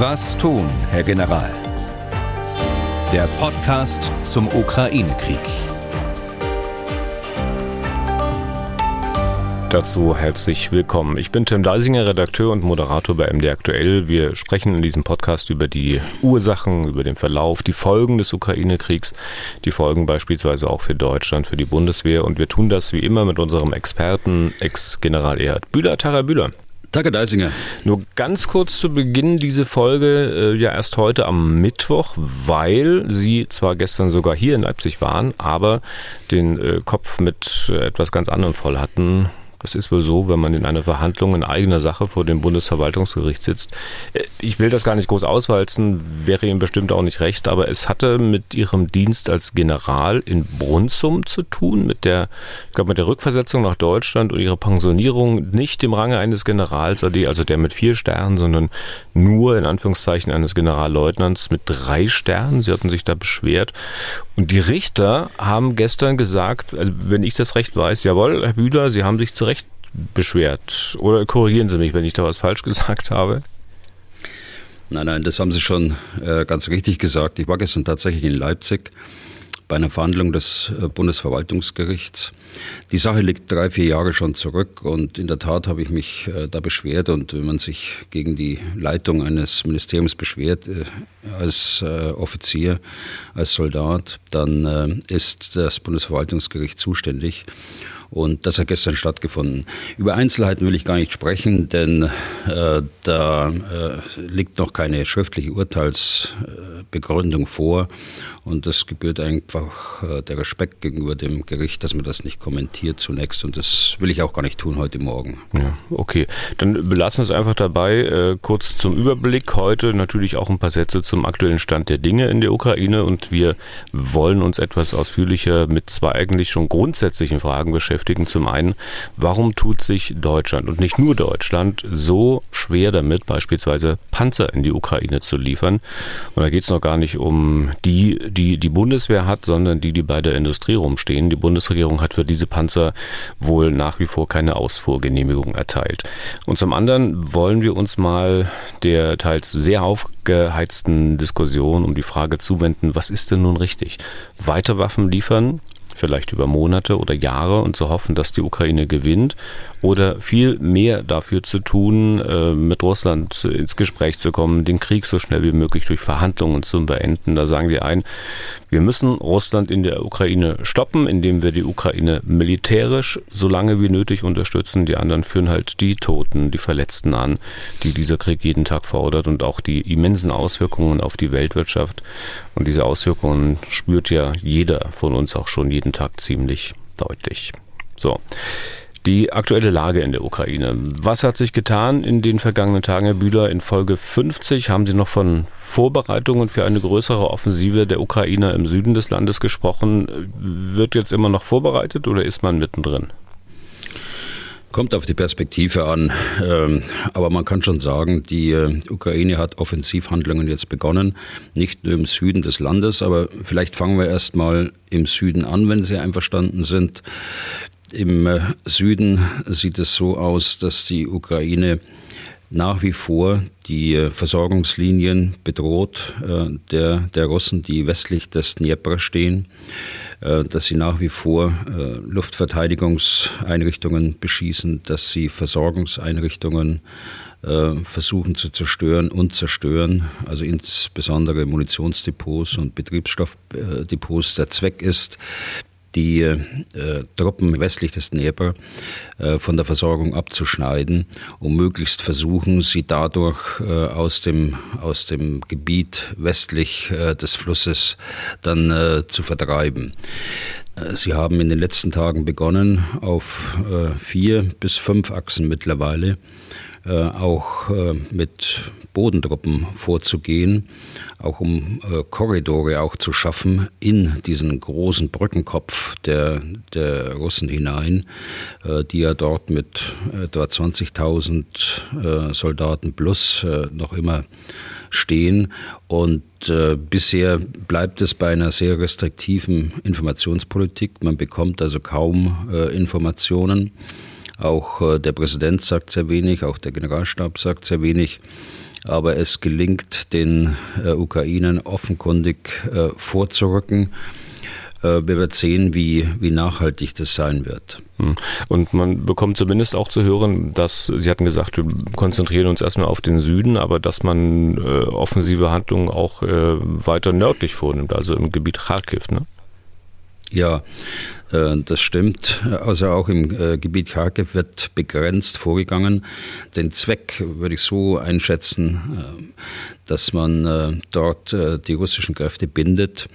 Was tun, Herr General? Der Podcast zum Ukraine-Krieg. Dazu herzlich willkommen. Ich bin Tim Deisinger, Redakteur und Moderator bei MD Aktuell. Wir sprechen in diesem Podcast über die Ursachen, über den Verlauf, die Folgen des Ukraine-Kriegs, die Folgen beispielsweise auch für Deutschland, für die Bundeswehr. Und wir tun das wie immer mit unserem Experten, Ex-General Erhard Bühler. Tara Bühler. Danke, Deisinger. Nur ganz kurz zu Beginn diese Folge, äh, ja erst heute am Mittwoch, weil Sie zwar gestern sogar hier in Leipzig waren, aber den äh, Kopf mit äh, etwas ganz anderem voll hatten. Das ist wohl so, wenn man in einer Verhandlung in eigener Sache vor dem Bundesverwaltungsgericht sitzt. Äh, ich will das gar nicht groß auswalzen, wäre Ihnen bestimmt auch nicht recht, aber es hatte mit Ihrem Dienst als General in Brunsum zu tun, mit der, ich glaube, mit der Rückversetzung nach Deutschland und Ihrer Pensionierung nicht im Range eines Generals, also der mit vier Sternen, sondern nur in Anführungszeichen eines Generalleutnants mit drei Sternen. Sie hatten sich da beschwert. Und die Richter haben gestern gesagt, also wenn ich das recht weiß, jawohl, Herr Bühler, Sie haben sich zu beschwert. Oder korrigieren Sie mich, wenn ich da was falsch gesagt habe? Nein, nein, das haben Sie schon äh, ganz richtig gesagt. Ich war gestern tatsächlich in Leipzig bei einer Verhandlung des äh, Bundesverwaltungsgerichts. Die Sache liegt drei, vier Jahre schon zurück und in der Tat habe ich mich äh, da beschwert und wenn man sich gegen die Leitung eines Ministeriums beschwert, äh, als Offizier, als Soldat, dann ist das Bundesverwaltungsgericht zuständig. Und das hat gestern stattgefunden. Über Einzelheiten will ich gar nicht sprechen, denn äh, da äh, liegt noch keine schriftliche Urteilsbegründung vor. Und das gebührt einfach äh, der Respekt gegenüber dem Gericht, dass man das nicht kommentiert zunächst. Und das will ich auch gar nicht tun heute Morgen. Ja, okay. Dann belassen wir es einfach dabei. Äh, kurz zum Überblick. Heute natürlich auch ein paar Sätze zum aktuellen Stand der Dinge in der Ukraine. Und wir wollen uns etwas ausführlicher mit zwei eigentlich schon grundsätzlichen Fragen beschäftigen. Zum einen, warum tut sich Deutschland und nicht nur Deutschland so schwer damit, beispielsweise Panzer in die Ukraine zu liefern? Und da geht es noch gar nicht um die, die die Bundeswehr hat, sondern die, die bei der Industrie rumstehen. Die Bundesregierung hat für diese Panzer wohl nach wie vor keine Ausfuhrgenehmigung erteilt. Und zum anderen wollen wir uns mal der teils sehr aufgeheizten Diskussion um die Frage zuwenden, was ist denn nun richtig? Weiter Waffen liefern vielleicht über Monate oder Jahre und zu hoffen, dass die Ukraine gewinnt oder viel mehr dafür zu tun, äh, mit Russland ins Gespräch zu kommen, den Krieg so schnell wie möglich durch Verhandlungen zu beenden. Da sagen die einen, wir müssen Russland in der Ukraine stoppen, indem wir die Ukraine militärisch so lange wie nötig unterstützen. Die anderen führen halt die Toten, die Verletzten an, die dieser Krieg jeden Tag fordert und auch die immensen Auswirkungen auf die Weltwirtschaft. Und diese Auswirkungen spürt ja jeder von uns auch schon jeden Tag ziemlich deutlich. So. Die aktuelle Lage in der Ukraine. Was hat sich getan in den vergangenen Tagen, Herr Bühler? In Folge 50 haben Sie noch von Vorbereitungen für eine größere Offensive der Ukrainer im Süden des Landes gesprochen. Wird jetzt immer noch vorbereitet oder ist man mittendrin? Kommt auf die Perspektive an. Ähm, aber man kann schon sagen, die äh, Ukraine hat Offensivhandlungen jetzt begonnen. Nicht nur im Süden des Landes, aber vielleicht fangen wir erst mal im Süden an, wenn Sie einverstanden sind. Im äh, Süden sieht es so aus, dass die Ukraine nach wie vor die äh, Versorgungslinien bedroht äh, der, der Russen, die westlich des Dnieper stehen, dass sie nach wie vor Luftverteidigungseinrichtungen beschießen, dass sie Versorgungseinrichtungen versuchen zu zerstören und zerstören, also insbesondere Munitionsdepots und Betriebsstoffdepots. Der Zweck ist, die äh, Truppen westlich des Dnieper äh, von der Versorgung abzuschneiden, um möglichst versuchen, sie dadurch äh, aus, dem, aus dem Gebiet westlich äh, des Flusses dann äh, zu vertreiben. Äh, sie haben in den letzten Tagen begonnen, auf vier bis fünf Achsen mittlerweile auch mit Bodentruppen vorzugehen, auch um äh, Korridore auch zu schaffen in diesen großen Brückenkopf der, der Russen hinein, äh, die ja dort mit etwa 20.000 äh, Soldaten plus äh, noch immer stehen. Und äh, bisher bleibt es bei einer sehr restriktiven Informationspolitik. Man bekommt also kaum äh, Informationen. Auch äh, der Präsident sagt sehr wenig, auch der Generalstab sagt sehr wenig. Aber es gelingt den äh, Ukrainern offenkundig äh, vorzurücken. Wir werden sehen, wie, wie nachhaltig das sein wird. Hm. Und man bekommt zumindest auch zu hören, dass Sie hatten gesagt, wir konzentrieren uns erstmal auf den Süden, aber dass man äh, offensive Handlungen auch äh, weiter nördlich vornimmt, also im Gebiet Kharkiv. Ne? Ja, äh, das stimmt. Also auch im äh, Gebiet Kharkiv wird begrenzt vorgegangen. Den Zweck würde ich so einschätzen, äh, dass man dort die russischen Kräfte bindet,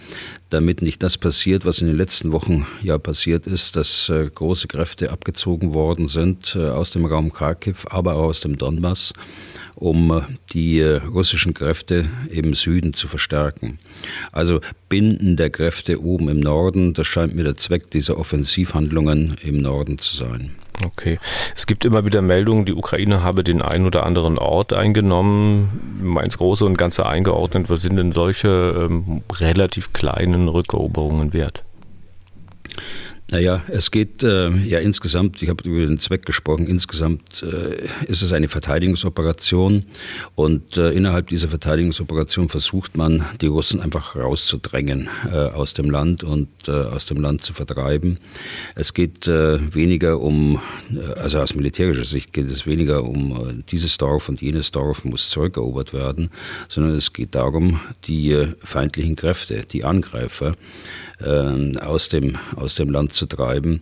damit nicht das passiert, was in den letzten Wochen ja passiert ist, dass große Kräfte abgezogen worden sind aus dem Raum Kharkiv, aber auch aus dem Donbass um die russischen Kräfte im Süden zu verstärken. Also Binden der Kräfte oben im Norden, das scheint mir der Zweck dieser Offensivhandlungen im Norden zu sein. Okay. Es gibt immer wieder Meldungen, die Ukraine habe den einen oder anderen Ort eingenommen, ins Große und Ganze eingeordnet. Was sind denn solche ähm, relativ kleinen Rückeroberungen wert? Naja, es geht äh, ja insgesamt, ich habe über den Zweck gesprochen, insgesamt äh, ist es eine Verteidigungsoperation und äh, innerhalb dieser Verteidigungsoperation versucht man, die Russen einfach rauszudrängen äh, aus dem Land und äh, aus dem Land zu vertreiben. Es geht äh, weniger um, also aus militärischer Sicht geht es weniger um dieses Dorf und jenes Dorf muss zurückerobert werden, sondern es geht darum, die feindlichen Kräfte, die Angreifer, äh, aus, dem, aus dem Land zu treiben.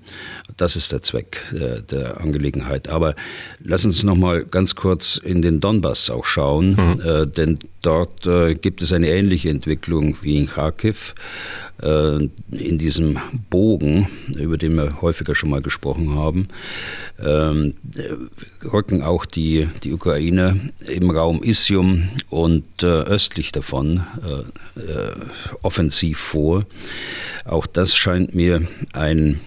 Das ist der Zweck äh, der Angelegenheit. Aber lass uns noch mal ganz kurz in den Donbass auch schauen, mhm. äh, denn dort äh, gibt es eine ähnliche Entwicklung wie in Kharkiv. Äh, in diesem Bogen, über den wir häufiger schon mal gesprochen haben, ähm, rücken auch die, die Ukraine im Raum Isium und äh, östlich davon offensiv vor. Auch das scheint mir ein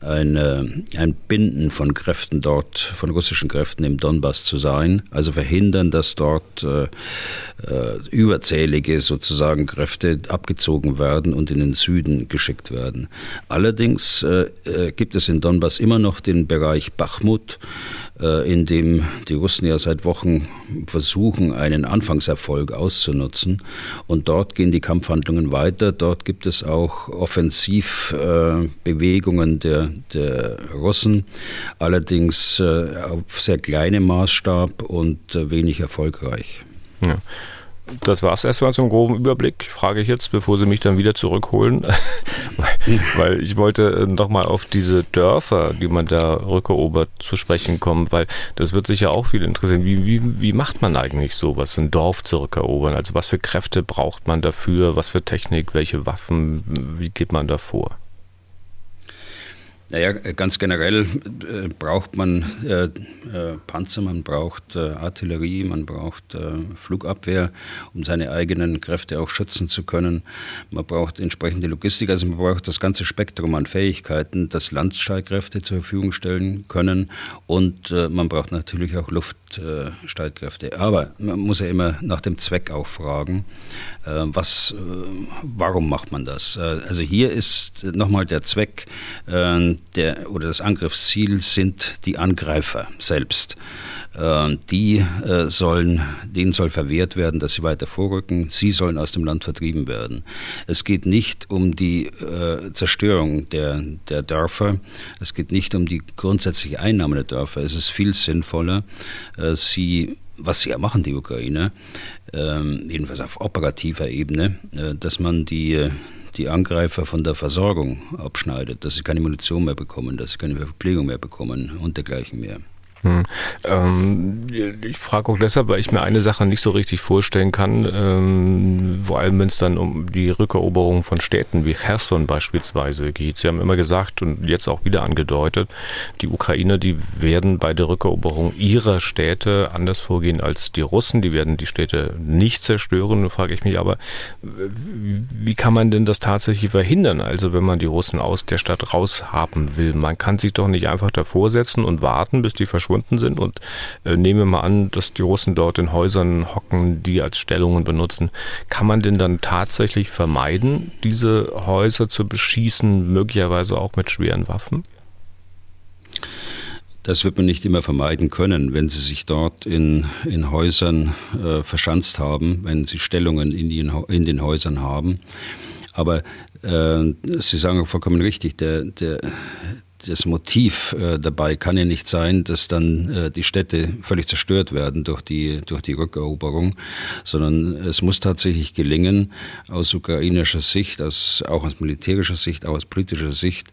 eine, ein Binden von Kräften dort, von russischen Kräften im Donbass zu sein, also verhindern, dass dort äh, äh, überzählige sozusagen Kräfte abgezogen werden und in den Süden geschickt werden. Allerdings äh, äh gibt es in Donbass immer noch den Bereich Bachmut, in dem die Russen ja seit Wochen versuchen, einen Anfangserfolg auszunutzen. Und dort gehen die Kampfhandlungen weiter. Dort gibt es auch Offensivbewegungen der, der Russen, allerdings äh, auf sehr kleinem Maßstab und äh, wenig erfolgreich. Ja. Das war es erstmal zum groben Überblick. Frage ich jetzt, bevor Sie mich dann wieder zurückholen, weil ich wollte nochmal auf diese Dörfer, die man da rückerobert, zu sprechen kommen, weil das wird sich ja auch viel interessieren. Wie, wie, wie macht man eigentlich sowas, ein Dorf zurückerobern? Also was für Kräfte braucht man dafür? Was für Technik? Welche Waffen? Wie geht man da vor? Naja, ganz generell äh, braucht man äh, äh, Panzer, man braucht äh, Artillerie, man braucht äh, Flugabwehr, um seine eigenen Kräfte auch schützen zu können. Man braucht entsprechende Logistik, also man braucht das ganze Spektrum an Fähigkeiten, das Landstreitkräfte zur Verfügung stellen können und äh, man braucht natürlich auch Luftstreitkräfte. Aber man muss ja immer nach dem Zweck auch fragen, was, warum macht man das? also hier ist nochmal der Zweck, der, oder das Angriffsziel sind die Angreifer selbst. Äh, die äh, sollen, denen soll verwehrt werden, dass sie weiter vorrücken. Sie sollen aus dem Land vertrieben werden. Es geht nicht um die äh, Zerstörung der, der Dörfer. Es geht nicht um die grundsätzliche Einnahme der Dörfer. Es ist viel sinnvoller, sie was sie ja machen, die Ukrainer, ähm, jedenfalls auf operativer Ebene, dass man die die Angreifer von der Versorgung abschneidet, dass sie keine Munition mehr bekommen, dass sie keine Verpflegung mehr bekommen und dergleichen mehr. Hm. Ähm, ich frage auch deshalb, weil ich mir eine Sache nicht so richtig vorstellen kann, ähm, vor allem wenn es dann um die Rückeroberung von Städten wie Cherson beispielsweise geht. Sie haben immer gesagt und jetzt auch wieder angedeutet, die Ukrainer, die werden bei der Rückeroberung ihrer Städte anders vorgehen als die Russen. Die werden die Städte nicht zerstören. Da frage ich mich aber, wie kann man denn das tatsächlich verhindern? Also wenn man die Russen aus der Stadt raushaben will, man kann sich doch nicht einfach davor setzen und warten, bis die verschwinden verschwunden sind. Und äh, nehmen wir mal an, dass die Russen dort in Häusern hocken, die als Stellungen benutzen. Kann man denn dann tatsächlich vermeiden, diese Häuser zu beschießen, möglicherweise auch mit schweren Waffen? Das wird man nicht immer vermeiden können, wenn Sie sich dort in, in Häusern äh, verschanzt haben, wenn Sie Stellungen in, die, in den Häusern haben. Aber äh, Sie sagen vollkommen richtig, der, der, das Motiv äh, dabei kann ja nicht sein, dass dann äh, die Städte völlig zerstört werden durch die, durch die Rückeroberung, sondern es muss tatsächlich gelingen, aus ukrainischer Sicht, aus, auch aus militärischer Sicht, auch aus politischer Sicht,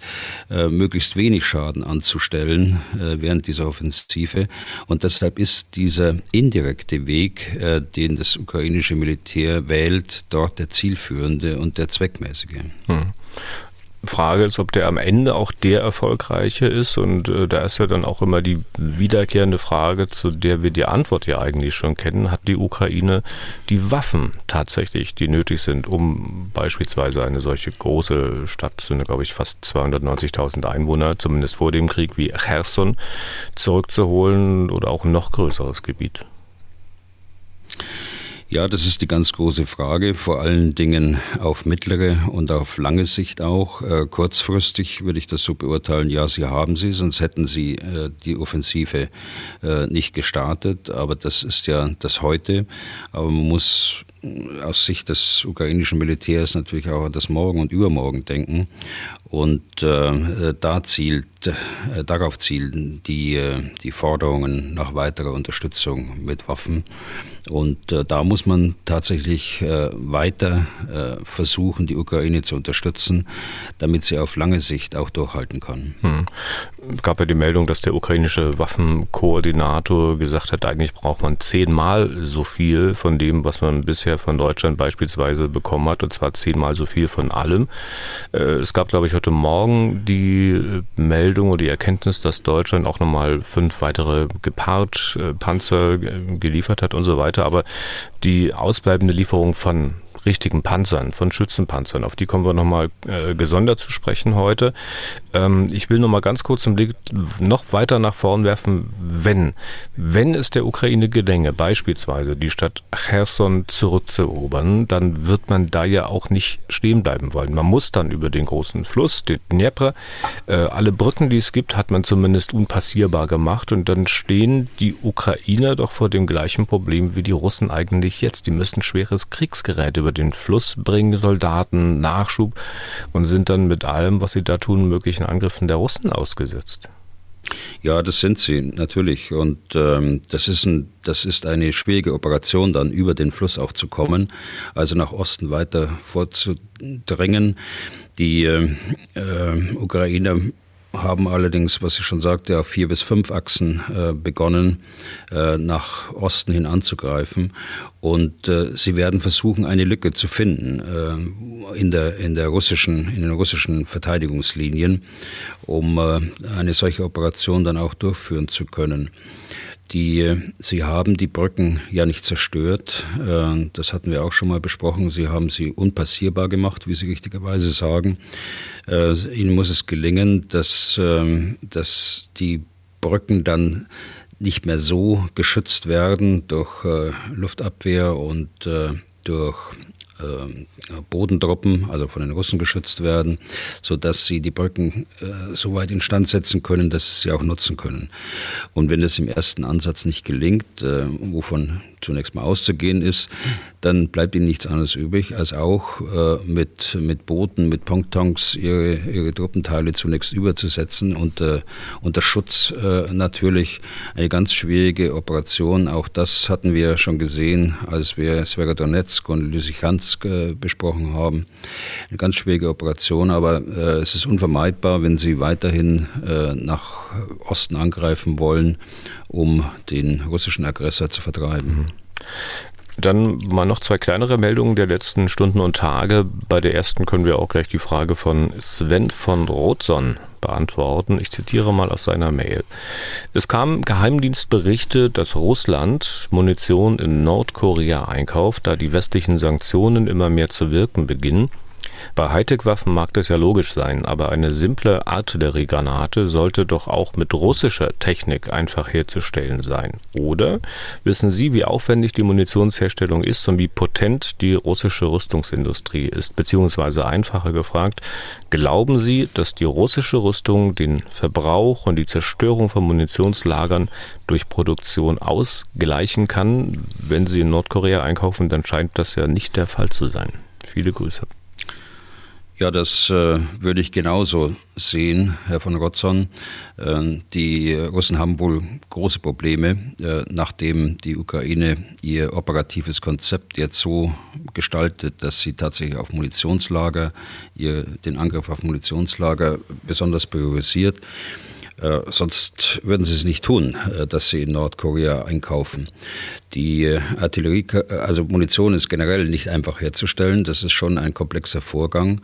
äh, möglichst wenig Schaden anzustellen äh, während dieser Offensive. Und deshalb ist dieser indirekte Weg, äh, den das ukrainische Militär wählt, dort der zielführende und der zweckmäßige. Hm. Frage ist, ob der am Ende auch der erfolgreiche ist. Und äh, da ist ja dann auch immer die wiederkehrende Frage, zu der wir die Antwort ja eigentlich schon kennen. Hat die Ukraine die Waffen tatsächlich, die nötig sind, um beispielsweise eine solche große Stadt, sind glaube ich fast 290.000 Einwohner, zumindest vor dem Krieg wie Cherson, zurückzuholen oder auch ein noch größeres Gebiet? Ja, das ist die ganz große Frage, vor allen Dingen auf mittlere und auf lange Sicht auch. Äh, kurzfristig würde ich das so beurteilen, ja, sie haben sie, sonst hätten sie äh, die Offensive äh, nicht gestartet. Aber das ist ja das heute. Aber man muss aus Sicht des ukrainischen Militärs natürlich auch an das Morgen und Übermorgen denken. Und äh, da zielt, äh, darauf zielen die, äh, die Forderungen nach weiterer Unterstützung mit Waffen. Und äh, da muss man tatsächlich äh, weiter äh, versuchen, die Ukraine zu unterstützen, damit sie auf lange Sicht auch durchhalten kann. Hm. Es gab ja die Meldung, dass der ukrainische Waffenkoordinator gesagt hat, eigentlich braucht man zehnmal so viel von dem, was man bisher von Deutschland beispielsweise bekommen hat, und zwar zehnmal so viel von allem. Äh, es gab, glaube ich, heute Morgen die Meldung oder die Erkenntnis, dass Deutschland auch nochmal fünf weitere Gepard-Panzer äh, geliefert hat und so weiter. Aber die ausbleibende Lieferung von richtigen Panzern, von Schützenpanzern. Auf die kommen wir nochmal äh, gesondert zu sprechen heute. Ähm, ich will nochmal ganz kurz den Blick noch weiter nach vorn werfen, wenn, wenn es der Ukraine gelänge, beispielsweise die Stadt Cherson zurückzuerobern, dann wird man da ja auch nicht stehen bleiben wollen. Man muss dann über den großen Fluss, den Dnepr, äh, alle Brücken, die es gibt, hat man zumindest unpassierbar gemacht und dann stehen die Ukrainer doch vor dem gleichen Problem wie die Russen eigentlich jetzt. Die müssen schweres Kriegsgerät über den Fluss bringen, Soldaten, Nachschub und sind dann mit allem, was sie da tun, möglichen Angriffen der Russen ausgesetzt. Ja, das sind sie natürlich. Und ähm, das, ist ein, das ist eine schwierige Operation, dann über den Fluss auch zu kommen, also nach Osten weiter vorzudringen. Die äh, äh, Ukrainer haben allerdings, was ich schon sagte, auf vier bis fünf Achsen äh, begonnen, äh, nach Osten hin anzugreifen. Und äh, sie werden versuchen, eine Lücke zu finden äh, in, der, in, der russischen, in den russischen Verteidigungslinien, um äh, eine solche Operation dann auch durchführen zu können. Die, sie haben die Brücken ja nicht zerstört. Äh, das hatten wir auch schon mal besprochen. Sie haben sie unpassierbar gemacht, wie Sie richtigerweise sagen. Äh, ihnen muss es gelingen, dass, ähm, dass die Brücken dann nicht mehr so geschützt werden durch äh, Luftabwehr und durch Bodentruppen, also von den Russen geschützt werden, sodass sie die Brücken äh, so weit instand setzen können, dass sie auch nutzen können. Und wenn es im ersten Ansatz nicht gelingt, äh, wovon zunächst mal auszugehen ist, dann bleibt ihnen nichts anderes übrig, als auch äh, mit, mit Booten, mit Pontons ihre, ihre Truppenteile zunächst überzusetzen und äh, unter Schutz äh, natürlich eine ganz schwierige Operation. Auch das hatten wir schon gesehen, als wir Sverodonetsk und Lysychansk äh, besprochen haben. Eine ganz schwierige Operation, aber äh, es ist unvermeidbar, wenn sie weiterhin äh, nach Osten angreifen wollen um den russischen Aggressor zu vertreiben. Mhm. Dann mal noch zwei kleinere Meldungen der letzten Stunden und Tage. Bei der ersten können wir auch gleich die Frage von Sven von Rothson beantworten. Ich zitiere mal aus seiner Mail. Es kamen Geheimdienstberichte, dass Russland Munition in Nordkorea einkauft, da die westlichen Sanktionen immer mehr zu wirken beginnen. Bei Hightech-Waffen mag das ja logisch sein, aber eine simple Artilleriegranate sollte doch auch mit russischer Technik einfach herzustellen sein. Oder wissen Sie, wie aufwendig die Munitionsherstellung ist und wie potent die russische Rüstungsindustrie ist? Beziehungsweise einfacher gefragt, glauben Sie, dass die russische Rüstung den Verbrauch und die Zerstörung von Munitionslagern durch Produktion ausgleichen kann? Wenn Sie in Nordkorea einkaufen, dann scheint das ja nicht der Fall zu sein. Viele Grüße. Ja, das äh, würde ich genauso sehen, Herr von Rotzon. Äh, die Russen haben wohl große Probleme, äh, nachdem die Ukraine ihr operatives Konzept jetzt so gestaltet, dass sie tatsächlich auf Munitionslager, ihr, den Angriff auf Munitionslager besonders priorisiert. Äh, sonst würden sie es nicht tun, äh, dass sie in Nordkorea einkaufen. Die äh, Artillerie, also Munition ist generell nicht einfach herzustellen. Das ist schon ein komplexer Vorgang.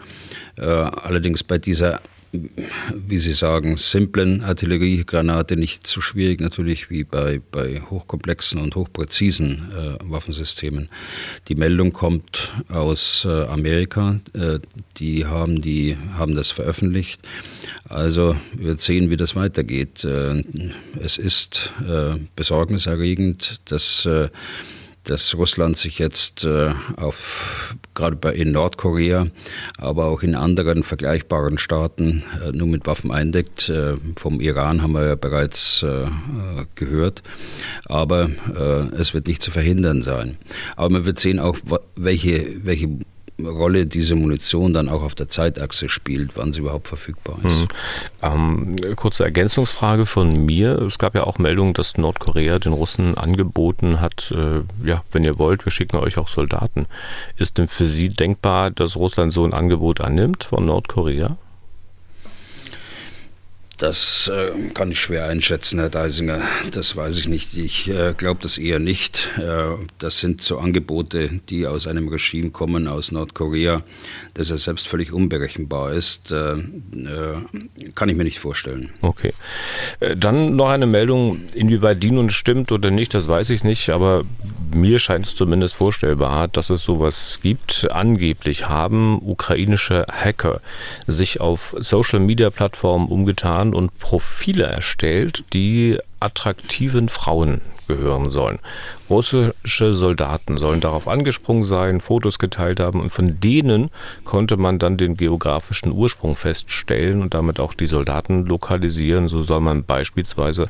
allerdings bei dieser wie Sie sagen, simplen Artilleriegranate nicht so schwierig natürlich wie bei, bei hochkomplexen und hochpräzisen äh, Waffensystemen. Die Meldung kommt aus äh, Amerika. Äh, die haben, die haben das veröffentlicht. Also wir sehen, wie das weitergeht. Äh, es ist äh, besorgniserregend, dass äh, dass Russland sich jetzt äh, auf, gerade in Nordkorea, aber auch in anderen vergleichbaren Staaten äh, nur mit Waffen eindeckt. Äh, vom Iran haben wir ja bereits gehört. Aber es wird nicht zu verhindern sein. Aber man wird sehen auch, welche, welche Rolle diese Munition dann auch auf der Zeitachse spielt, wann sie überhaupt verfügbar ist. Mhm. Ähm, kurze Ergänzungsfrage von mir. Es gab ja auch Meldungen, dass Nordkorea den Russen angeboten hat, äh, ja, wenn ihr wollt, wir schicken euch auch Soldaten. Ist denn für Sie denkbar, dass Russland so ein Angebot annimmt von Nordkorea? Das äh, kann ich schwer einschätzen, Herr Deisinger. Das weiß ich nicht. Ich äh, glaube das eher nicht. Äh, das sind so Angebote, die aus einem Regime kommen, aus Nordkorea, das ja selbst völlig unberechenbar ist. Äh, äh, kann ich mir nicht vorstellen. Okay. Äh, dann noch eine Meldung, inwieweit die nun stimmt oder nicht, das weiß ich nicht, aber mir scheint es zumindest vorstellbar, dass es sowas gibt. Angeblich haben ukrainische Hacker sich auf Social-Media-Plattformen umgetan und Profile erstellt, die attraktiven Frauen gehören sollen. Russische Soldaten sollen darauf angesprungen sein, Fotos geteilt haben und von denen konnte man dann den geografischen Ursprung feststellen und damit auch die Soldaten lokalisieren. So soll man beispielsweise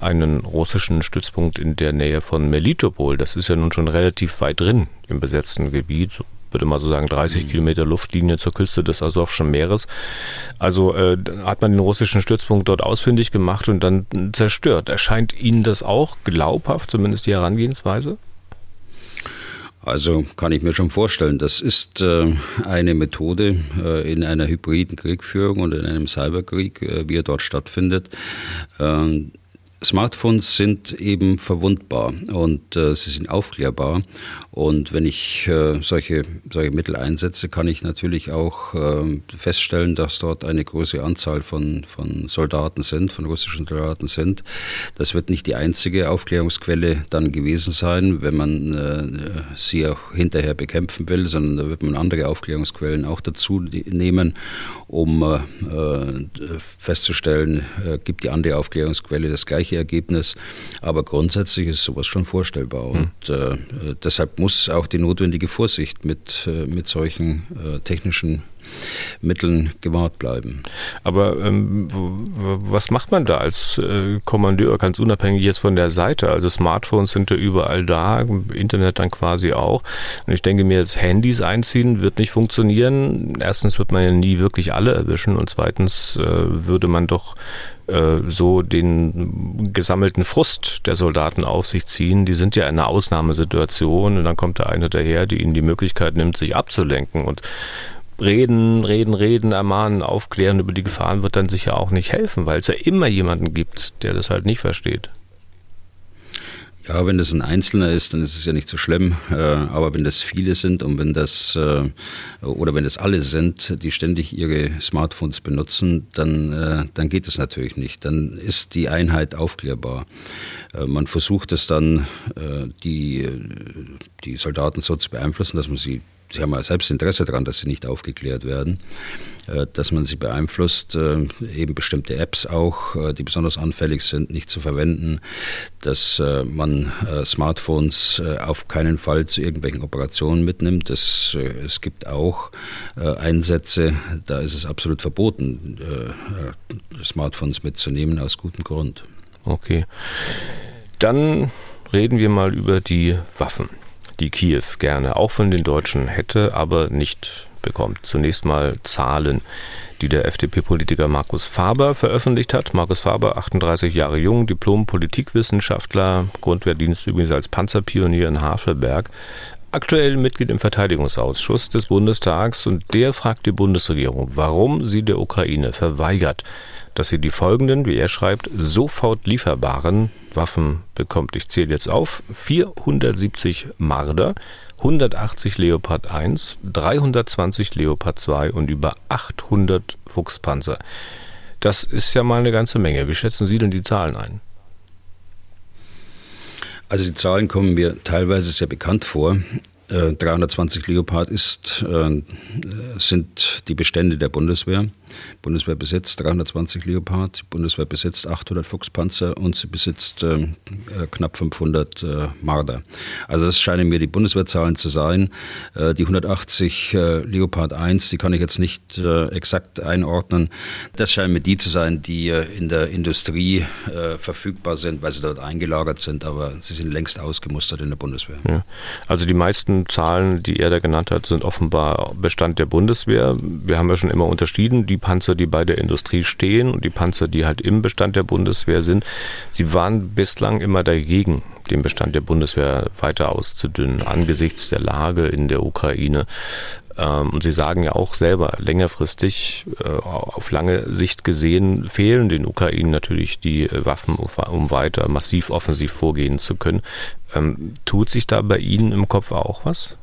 einen russischen Stützpunkt in der Nähe von Melitopol, das ist ja nun schon relativ weit drin im besetzten Gebiet, so würde mal so sagen, 30 mhm. Kilometer Luftlinie zur Küste des Asowschen Meeres. Also äh, hat man den russischen Stützpunkt dort ausfindig gemacht und dann zerstört. Erscheint Ihnen das auch glaubhaft, zumindest die Herangehensweise? Also kann ich mir schon vorstellen, das ist äh, eine Methode äh, in einer hybriden Kriegführung und in einem Cyberkrieg, äh, wie er dort stattfindet. Ähm, Smartphones sind eben verwundbar und äh, sie sind aufklärbar. Und wenn ich äh, solche, solche Mittel einsetze, kann ich natürlich auch äh, feststellen, dass dort eine große Anzahl von, von Soldaten sind, von russischen Soldaten sind. Das wird nicht die einzige Aufklärungsquelle dann gewesen sein, wenn man äh, sie auch hinterher bekämpfen will, sondern da wird man andere Aufklärungsquellen auch dazu nehmen, um äh, äh, festzustellen, äh, gibt die andere Aufklärungsquelle das gleiche Ergebnis. Aber grundsätzlich ist sowas schon vorstellbar. Hm. Und deshalb muss auch die notwendige Vorsicht mit, äh, mit solchen äh, technischen Mitteln gewahrt bleiben. Aber ähm, was macht man da als äh, Kommandeur, ganz unabhängig jetzt von der Seite? Also Smartphones sind ja überall da, Internet dann quasi auch. Und ich denke mir, jetzt Handys einziehen wird nicht funktionieren. Erstens wird man ja nie wirklich alle erwischen und zweitens äh, würde man doch äh, so den gesammelten Frust der Soldaten auf sich ziehen. Die sind ja in einer Ausnahmesituation und dann kommt da einer daher, die ihnen die Möglichkeit nimmt, sich abzulenken. Und reden, reden, reden, ermahnen, aufklären über die Gefahren wird dann sicher auch nicht helfen, weil es ja immer jemanden gibt, der das halt nicht versteht. Ja, wenn das ein Einzelner ist, dann ist es ja nicht so schlimm. Äh, aber wenn das viele sind und wenn das äh, oder wenn das alle sind, die ständig ihre Smartphones benutzen, dann, äh, dann geht es natürlich nicht. Dann ist die Einheit aufklärbar. Man versucht es dann, die, die Soldaten so zu beeinflussen, dass man sie sie haben ja selbst Interesse daran, dass sie nicht aufgeklärt werden, äh, dass man sie beeinflusst, äh, eben bestimmte Apps auch, äh, die besonders anfällig sind, nicht zu verwenden, dass man Smartphones auf keinen Fall zu irgendwelchen Operationen mitnimmt. Das, es gibt auch Einsätze, da ist es absolut verboten, Smartphones mitzunehmen, aus gutem Grund. Okay. Dann reden wir mal über die Waffen die Kiew gerne auch von den Deutschen hätte, aber nicht bekommt. Zunächst mal Zahlen, die der FDP-Politiker Markus Faber veröffentlicht hat. Markus Faber, 38 Jahre jung, Diplom-Politikwissenschaftler, Grundwehrdienst übrigens als Panzerpionier in Havelberg, aktuell Mitglied im Verteidigungsausschuss des Bundestags und der fragt die Bundesregierung, warum sie der Ukraine verweigert, dass sie die folgenden, wie er schreibt, sofort lieferbaren Waffen bekommt. Ich zähle jetzt auf. 470 Marder, 180 Leopard 1, 320 Leopard 2 und über 800 Fuchspanzer. Das ist ja mal eine ganze Menge. Wie schätzen Sie denn die Zahlen ein? Also die Zahlen kommen mir teilweise sehr bekannt vor. 320 äh, Leopard ist, äh, sind die Bestände der Bundeswehr. Die Bundeswehr besitzt 320 Leopard, die Bundeswehr besitzt 800 Fuchspanzer und sie besitzt äh, äh, knapp 500 äh, Marder. Also das scheinen mir die Bundeswehrzahlen zu sein. Äh, die 180 äh, Leopard 1, die kann ich jetzt nicht exakt einordnen. Das scheinen mir die zu sein, die in der Industrie verfügbar sind, weil sie dort eingelagert sind, aber sie sind längst ausgemustert in der Bundeswehr. Ja. Also die meisten Zahlen, die er da genannt hat, sind offenbar Bestand der Bundeswehr. Wir haben ja schon immer unterschieden, die Panzer, die bei der Industrie stehen und die Panzer, die halt im Bestand der Bundeswehr sind, sie waren bislang immer dagegen, den Bestand der Bundeswehr weiter auszudünnen, angesichts der Lage in der Ukraine. Ähm, und Sie sagen ja auch selber, längerfristig, äh, auf lange Sicht gesehen, fehlen den Ukrainen natürlich die Waffen, um weiter massiv offensiv vorgehen zu können. Ähm, tut sich da bei Ihnen im Kopf auch was?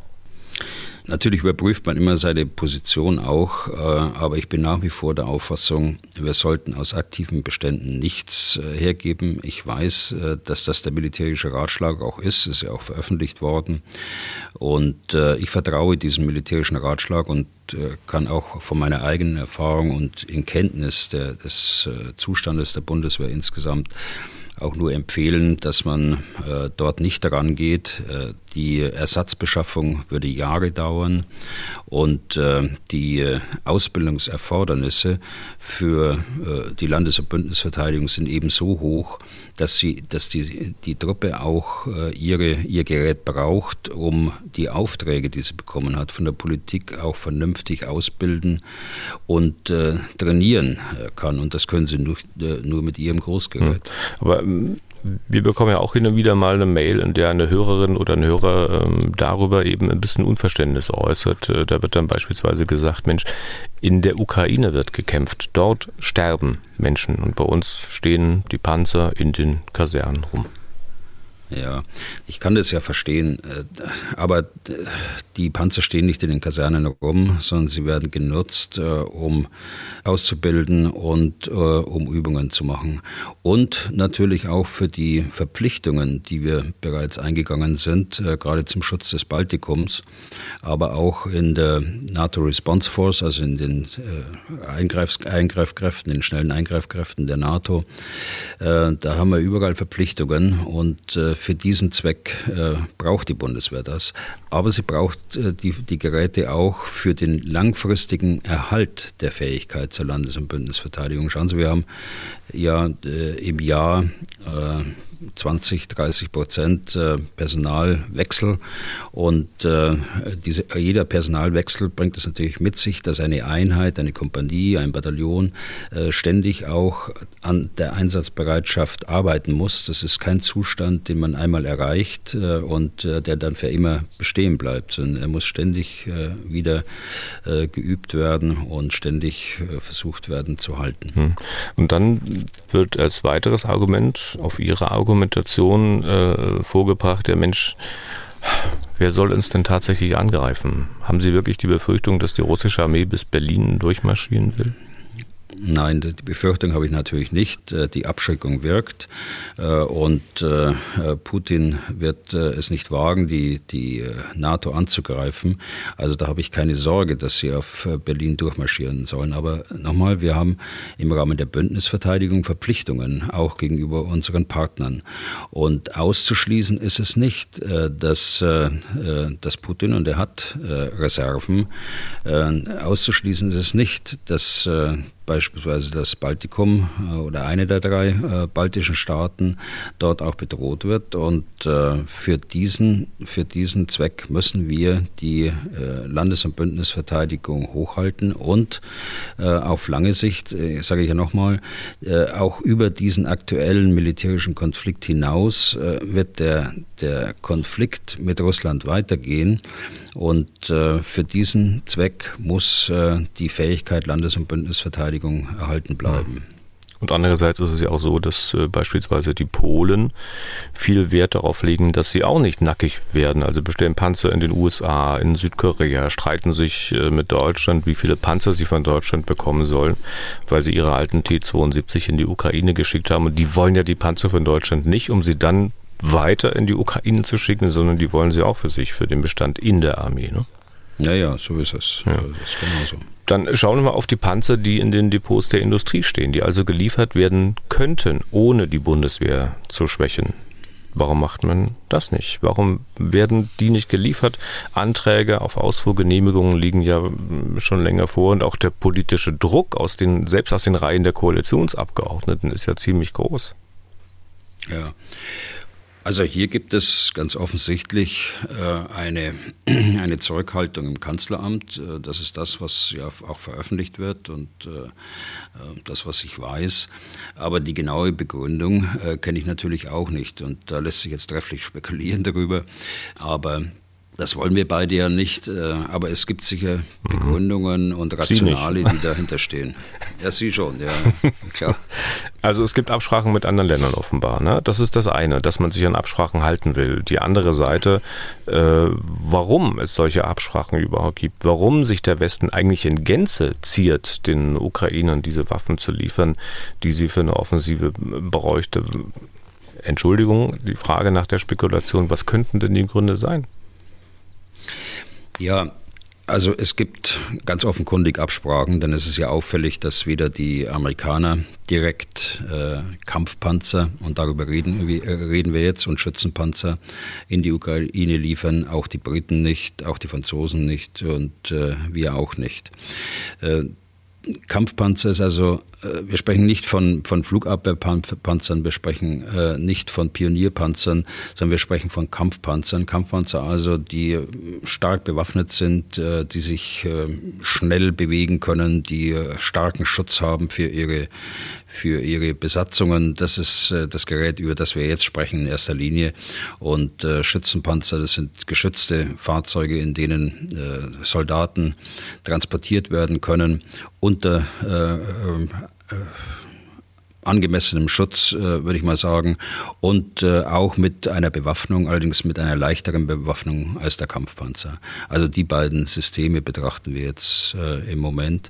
Natürlich überprüft man immer seine Position auch, äh, aber ich bin nach wie vor der Auffassung, wir sollten aus aktiven Beständen nichts äh, hergeben. Ich weiß, äh, dass das der militärische Ratschlag auch ist, ist ja auch veröffentlicht worden. Und ich vertraue diesem militärischen Ratschlag und kann auch von meiner eigenen Erfahrung und in Kenntnis der, des Zustandes der Bundeswehr insgesamt auch nur empfehlen, dass man äh, dort nicht daran geht. Äh, die Ersatzbeschaffung würde Jahre dauern und äh, die Ausbildungserfordernisse für äh, die Landes- und Bündnisverteidigung sind eben so hoch, dass, sie, dass die, die Truppe auch äh, ihre, ihr Gerät braucht, um die Aufträge, die sie bekommen hat, von der Politik auch vernünftig ausbilden und äh, trainieren kann. Und das können sie nur, nur mit ihrem Großgerät. Aber ähm, wir bekommen ja auch hin und wieder mal eine Mail, in der eine Hörerin oder ein Hörer ähm, darüber eben ein bisschen Unverständnis äußert. Äh, da wird dann beispielsweise gesagt, Mensch, in der Ukraine wird gekämpft, dort sterben Menschen und bei uns stehen die Panzer in den Kasernen rum. Ja, ich kann das ja verstehen, äh, aber äh, die Panzer stehen nicht in den Kasernen rum, sondern sie werden genutzt, äh, um auszubilden und um Übungen zu machen. Und natürlich auch für die Verpflichtungen, die wir bereits eingegangen sind, gerade zum Schutz des Baltikums, aber auch in der NATO Response Force, also in den Eingreif Eingreifkräften, den schnellen Eingreifkräften der NATO. Da haben wir überall Verpflichtungen und für diesen Zweck äh, braucht die Bundeswehr das. Aber sie braucht äh, die, die Geräte auch für den langfristigen Erhalt der Fähigkeit zur Landes- und Bündnisverteidigung. Schauen Sie, wir haben ja äh, im Jahr 20, 30 Prozent äh, Personalwechsel. Und äh, diese, jeder Personalwechsel bringt es natürlich mit sich, dass eine Einheit, eine Kompanie, ein Bataillon äh, ständig auch an der Einsatzbereitschaft arbeiten muss. Das ist kein Zustand, den man einmal erreicht und der dann für immer bestehen bleibt, sondern er muss ständig wieder geübt werden und ständig versucht werden zu halten. Hm. Und dann wird als weiteres Argument auf Ihre Argumente Argumentation äh, vorgebracht, der Mensch, wer soll uns denn tatsächlich angreifen? Haben Sie wirklich die Befürchtung, dass die russische Armee bis Berlin durchmarschieren will? Nein, die Befürchtung habe ich natürlich nicht. Äh, die Abschreckung wirkt äh, und äh, Putin wird es nicht wagen, die, die NATO anzugreifen. Also da habe ich keine Sorge, dass sie auf Berlin durchmarschieren sollen. Aber nochmal, wir haben im Rahmen der Bündnisverteidigung Verpflichtungen, auch gegenüber unseren Partnern. Und auszuschließen ist es nicht, dass, dass Putin, und er hat Reserven, auszuschließen ist es nicht, dass beispielsweise das Baltikum äh, oder eine der drei äh, baltischen Staaten dort auch bedroht wird. Und äh, für diesen, für diesen Zweck müssen wir die Landes- und Bündnisverteidigung hochhalten und auf lange Sicht, sage ich ja nochmal, auch über diesen aktuellen militärischen Konflikt hinaus wird der, der Konflikt mit Russland weitergehen. Und äh, für diesen Zweck muss äh, die Fähigkeit Landes- und Bündnisverteidigung erhalten bleiben. Und andererseits ist es ja auch so, dass äh, beispielsweise die Polen viel Wert darauf legen, dass sie auch nicht nackig werden. Also bestellen Panzer in den USA, in Südkorea, streiten sich äh, mit Deutschland, wie viele Panzer sie von Deutschland bekommen sollen, weil sie ihre alten T-72 in die Ukraine geschickt haben. Und die wollen ja die Panzer von Deutschland nicht, um sie dann weiter in die Ukraine zu schicken, sondern die wollen sie auch für sich, für den Bestand in der Armee. Ne? Ja, ja, so ist es. Ja. Ist. Dann schauen wir mal auf die Panzer, die in den Depots der Industrie stehen, die also geliefert werden könnten, ohne die Bundeswehr zu schwächen. Warum macht man das nicht? Warum werden die nicht geliefert? Anträge auf Ausfuhrgenehmigungen liegen ja schon länger vor und auch der politische Druck aus den, selbst aus den Reihen der Koalitionsabgeordneten ist ja ziemlich groß. Ja. Also hier gibt es ganz offensichtlich äh, eine, eine Zurückhaltung im Kanzleramt. Äh, das ist das, was ja auch veröffentlicht wird und äh, das, was ich weiß. Aber die genaue Begründung kenne ich natürlich auch nicht. Und da lässt sich jetzt trefflich spekulieren darüber. Aber das wollen wir beide ja nicht, äh, aber es gibt sicher Begründungen und Rationale, die dahinter stehen. Ja, Sie schon, ja, klar. Also es gibt Absprachen mit anderen Ländern offenbar. Ne? Das ist das eine, dass man sich an Absprachen halten will. Die andere Seite, äh, warum es solche Absprachen überhaupt gibt, warum sich der Westen eigentlich in Gänze ziert, den Ukrainern diese Waffen zu liefern, die sie für eine Offensive bräuchte. Entschuldigung, die Frage nach der Spekulation, was könnten denn die Gründe sein? Ja, also es gibt ganz offenkundig Absprachen, denn es ist ja auffällig, dass weder die Amerikaner direkt äh, Kampfpanzer, und darüber reden, äh, reden wir jetzt, und Schützenpanzer in die Ukraine liefern, auch die Briten nicht, auch die Franzosen nicht und äh, wir auch nicht. Äh, Kampfpanzer ist also, äh, wir sprechen nicht von, von Flugabwehrpanzern, wir sprechen äh, nicht von Pionierpanzern, sondern wir sprechen von Kampfpanzern. Kampfpanzer also, die stark bewaffnet sind, äh, die sich äh, schnell bewegen können, die äh, starken Schutz haben für ihre, für ihre Besatzungen. Das ist äh, das Gerät, über das wir jetzt sprechen in erster Linie. Und äh, Schützenpanzer, das sind geschützte Fahrzeuge, in denen äh, Soldaten transportiert werden können unter äh, äh, angemessenem Schutz, äh, würde ich mal sagen, und äh, auch mit einer Bewaffnung, allerdings mit einer leichteren Bewaffnung als der Kampfpanzer. Also die beiden Systeme betrachten wir jetzt äh, im Moment.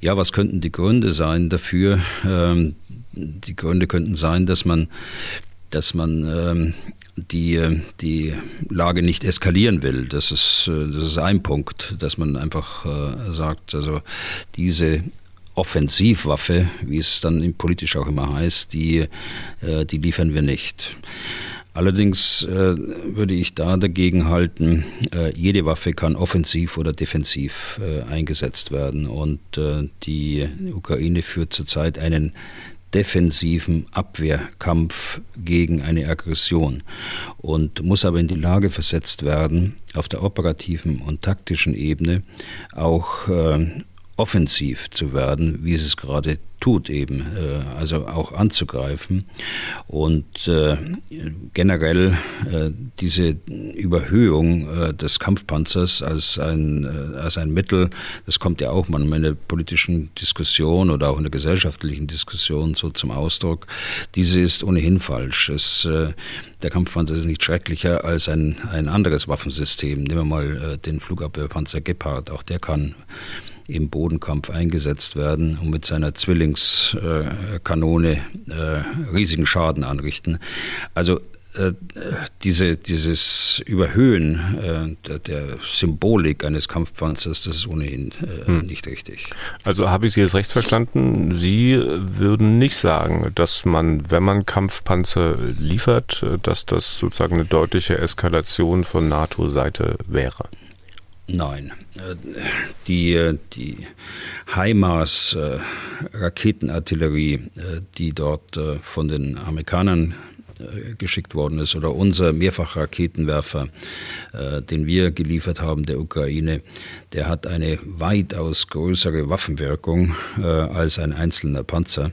Ja, was könnten die Gründe sein dafür? Ähm, die Gründe könnten sein, dass man dass man ähm, die, die Lage nicht eskalieren will. Das ist, das ist ein Punkt, dass man einfach sagt, also diese Offensivwaffe, wie es dann politisch auch immer heißt, die, äh, die liefern wir nicht. Allerdings äh, würde ich da dagegen halten, äh, jede Waffe kann offensiv oder defensiv äh, eingesetzt werden. Und äh, die Ukraine führt zurzeit einen defensiven Abwehrkampf gegen eine Aggression und muss aber in die Lage versetzt werden, auf der operativen und taktischen Ebene auch äh, offensiv zu werden, wie es gerade tut eben, äh, also auch anzugreifen und äh, generell äh, diese Überhöhung des Kampfpanzers als ein, als ein Mittel, das kommt ja auch manchmal in der politischen Diskussion oder auch in der gesellschaftlichen Diskussion so zum Ausdruck, diese ist ohnehin falsch. Es, der Kampfpanzer ist nicht schrecklicher als ein, ein anderes Waffensystem. Nehmen wir mal den Flugabwehrpanzer Gepard, auch der kann im Bodenkampf eingesetzt werden und mit seiner Zwillingskanone äh, riesigen Schaden anrichten. Also äh, diese, dieses Überhöhen äh, der, der, Symbolik eines Kampfpanzers, das ist ohnehin äh, hm. nicht richtig. Also habe ich Sie jetzt recht verstanden? Sie würden nicht sagen, dass man, wenn man Kampfpanzer liefert, dass das sozusagen eine deutliche Eskalation von NATO-Seite wäre? Nein. Die, die HIMARS-Raketenartillerie, die dort von den Amerikanern äh, geschickt worden ist oder unser Mehrfachraketenwerfer, äh, den wir geliefert haben der Ukraine, der hat eine weitaus größere Waffenwirkung äh, als ein einzelner Panzer.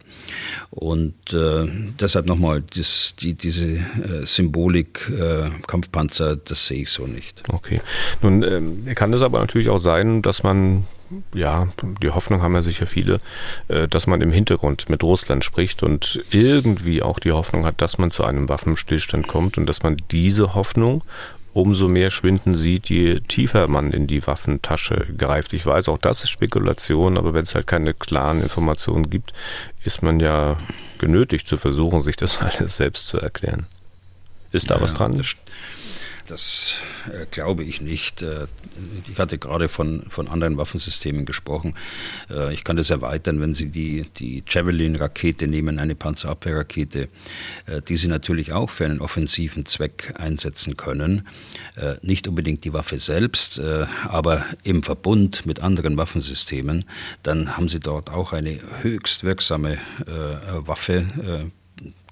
Und äh, deshalb nochmal, die, diese äh, Symbolik äh, Kampfpanzer, das sehe ich so nicht. Okay. Nun ähm, kann es aber natürlich auch sein, dass man ja, die Hoffnung haben ja sicher viele, äh, dass man im Hintergrund mit Russland spricht und irgendwie auch die Hoffnung hat, dass man zu einem Waffenstillstand kommt und dass man diese Hoffnung umso mehr schwinden sieht, je tiefer man in die Waffentasche greift. Ich weiß, auch das ist Spekulation, aber wenn es halt keine klaren Informationen gibt, ist man ja genötigt zu versuchen, sich das alles selbst zu erklären. Ist da ja, was dran? Das, äh, glaube ich nicht. Äh, ich hatte gerade von, von anderen Waffensystemen gesprochen. Äh, ich kann das erweitern, wenn Sie die, die Javelin-Rakete nehmen, eine Panzerabwehrrakete, äh, die Sie natürlich auch für einen offensiven Zweck einsetzen können. Äh, nicht unbedingt die Waffe selbst, äh, aber im Verbund mit anderen Waffensystemen, dann haben Sie dort auch eine höchst wirksame Waffe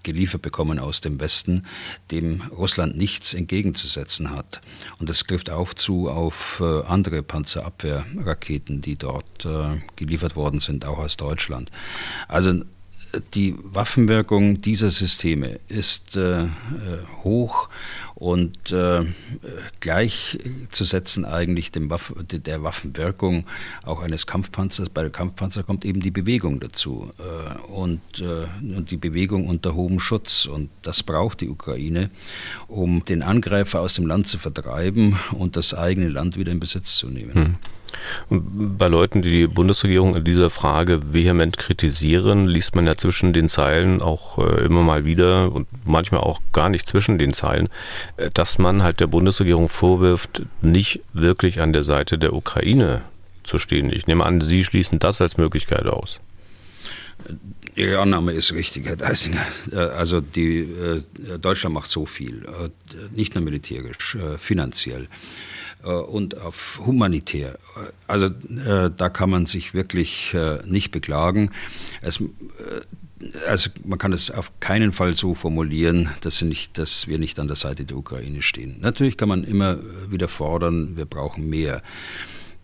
geliefert bekommen aus dem Westen, dem Russland nichts entgegenzusetzen hat. Und das trifft auch zu auf äh, andere Panzerabwehrraketen, die dort äh, geliefert worden sind, auch aus Deutschland. Also die Waffenwirkung dieser Systeme ist äh, äh, hoch und äh, gleichzusetzen eigentlich dem Waff der Waffenwirkung auch eines Kampfpanzers. Bei Kampfpanzer kommt eben die Bewegung dazu äh, und, äh, und die Bewegung unter hohem Schutz. Und das braucht die Ukraine, um den Angreifer aus dem Land zu vertreiben und das eigene Land wieder in Besitz zu nehmen. Hm. Bei Leuten, die die Bundesregierung in dieser Frage vehement kritisieren, liest man ja zwischen den Zeilen auch äh, immer mal wieder und manchmal auch gar nicht zwischen den Zeilen, äh, dass man halt der Bundesregierung vorwirft, nicht wirklich an der Seite der Ukraine zu stehen. Ich nehme an, Sie schließen das als Möglichkeit aus. Ihre Annahme ist richtig, Herr Deisinger. Äh, also die, Deutschland macht so viel, nicht nur militärisch, finanziell. Äh, und auf humanitär. Also äh, da kann man sich wirklich äh, nicht beklagen. Es, also man kann es auf keinen Fall so formulieren, dass, nicht, dass, wir nicht an der Seite der Ukraine stehen. Natürlich kann man immer wieder fordern, wir brauchen mehr.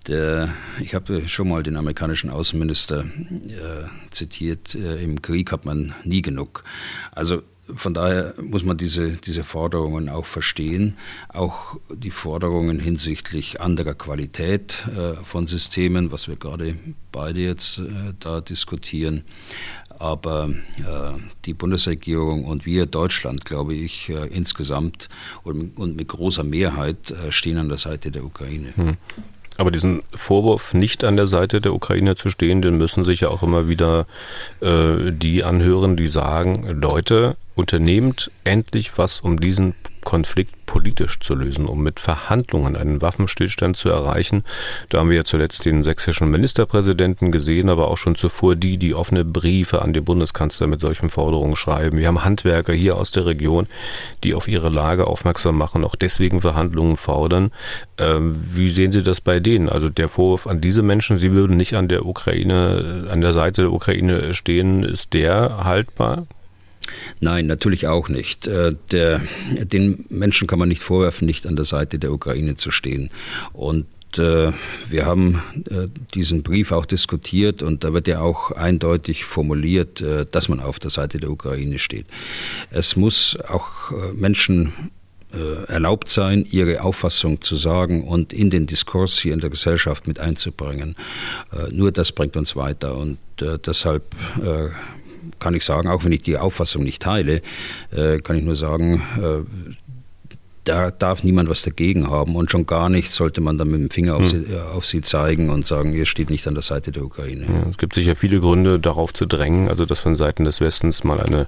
Der, ich habe schon mal den amerikanischen Außenminister äh, zitiert, äh, im Krieg hat man nie genug. Also von daher muss man diese, diese Forderungen auch verstehen, auch die Forderungen hinsichtlich anderer Qualität äh, von Systemen, was wir gerade beide jetzt äh, da diskutieren. Aber äh, die Bundesregierung und wir Deutschland, glaube ich, äh, insgesamt und, und, mit großer Mehrheit stehen an der Seite der Ukraine. Hm. Aber diesen Vorwurf, nicht an der Seite der Ukraine zu stehen, den müssen sich ja auch immer wieder äh, die anhören, die sagen, Leute, unternehmt endlich was, um diesen Konflikt politisch zu lösen, um mit Verhandlungen einen Waffenstillstand zu erreichen. Da haben wir ja zuletzt den sächsischen Ministerpräsidenten gesehen, aber auch schon zuvor die, die offene Briefe an den Bundeskanzler mit solchen Forderungen schreiben. Wir haben Handwerker hier aus der Region, die auf ihre Lage aufmerksam machen, auch deswegen Verhandlungen fordern. Ähm, wie sehen Sie das bei denen? Also der Vorwurf an diese Menschen, sie würden nicht an der Ukraine, an der Seite der Ukraine stehen, ist der haltbar? Nein, natürlich auch nicht. Äh, der, den Menschen kann man nicht vorwerfen, nicht an der Seite der Ukraine zu stehen. Und äh, wir haben äh, diesen Brief auch diskutiert und da wird ja auch eindeutig formuliert, dass man auf der Seite der Ukraine steht. Es muss auch Menschen erlaubt sein, ihre Auffassung zu sagen und in den Diskurs hier in der Gesellschaft mit einzubringen. Nur das bringt uns weiter und deshalb kann ich sagen, auch wenn ich die Auffassung nicht teile, äh, kann ich nur sagen, äh, da darf niemand was dagegen haben und schon gar nicht sollte man dann mit dem Finger auf, hm. sie, auf sie zeigen und sagen, ihr steht nicht an der Seite der Ukraine. Ja, es gibt sicher viele Gründe, darauf zu drängen, also dass von Seiten des Westens mal eine